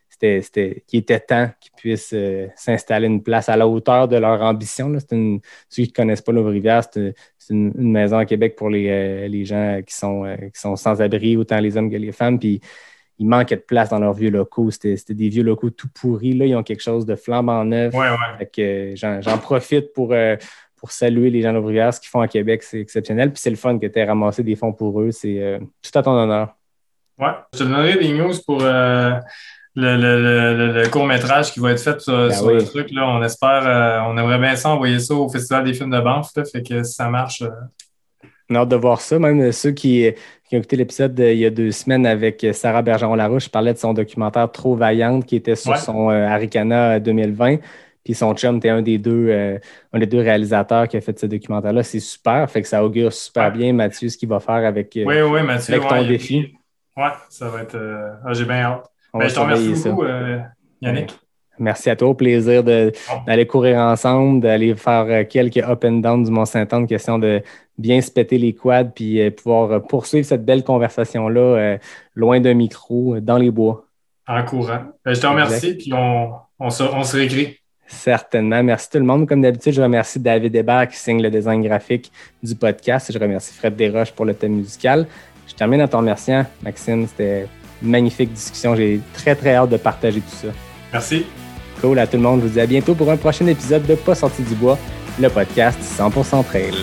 E: c'était, c'était, qu'il était temps qu'ils puissent euh, s'installer une place à la hauteur de leur ambition. là. C'est une, ceux qui ne connaissent pas l'Auvre-Rivière, c'est, c'est une, une maison à Québec pour les, euh, les gens qui sont, euh, qui sont sans abri, autant les hommes que les femmes. Puis il manquait de place dans leurs vieux locaux. C'était, c'était des vieux locaux tout pourris. Là, ils ont quelque chose de flambant neuf.
A: Ouais, ouais.
E: Fait que, j'en, j'en profite pour, pour saluer les gens d'Auvre-Rivière. Ce qu'ils font à Québec, c'est exceptionnel. Puis c'est le fun que tu aies ramassé des fonds pour eux. C'est euh, tout à ton honneur.
A: Ouais. Je te donnerai des news pour euh, le, le- le- le- court-métrage qui va être fait sur, sur
E: oui.
A: le truc. Là. On espère, euh, on aimerait bien ça envoyer ça au Festival des films de Banff. là. Fait que si ça marche. euh,
E: On a hâte de voir ça. Même ceux qui, qui ont écouté l'épisode de- il y a deux semaines avec Sarah Bergeron-Larouche, je parlais de son documentaire Trop Vaillante qui était sur
A: Ouais.
E: son euh, Aricana 2020. Puis son chum était un des deux, euh, un des deux réalisateurs qui a fait ce documentaire-là. C'est super. Fait que ça augure super
A: Ouais.
E: bien, Mathieu, ce qu'il va faire avec, euh,
A: Oui, oui, Mathieu.
E: avec ton
A: ouais,
E: défi.
A: Ouais, ça va être. euh, ah, J'ai bien hâte.
E: On
A: Ben,
E: va
A: je te remercie beaucoup, euh, Yannick.
E: Merci à toi. Au plaisir d'aller courir ensemble, d'aller faire euh, quelques up and down du Mont-Saint-Anne, question de bien se péter les quads puis euh, pouvoir poursuivre cette belle conversation-là euh, loin d'un micro, dans les bois.
A: En courant. Ben, je te remercie, puis on, on, se, on se réécrit.
E: Certainement. Merci tout le monde. Comme d'habitude, je remercie David Hébert qui signe le design graphique du podcast. Je remercie Fred Desroches pour le thème musical. Je termine en te remerciant, Maxime. C'était magnifique discussion. J'ai très, très hâte de partager tout ça.
A: Merci.
E: Cool à tout le monde. Je vous dis à bientôt pour un prochain épisode de Pas sorti du bois, le podcast 100% Trail.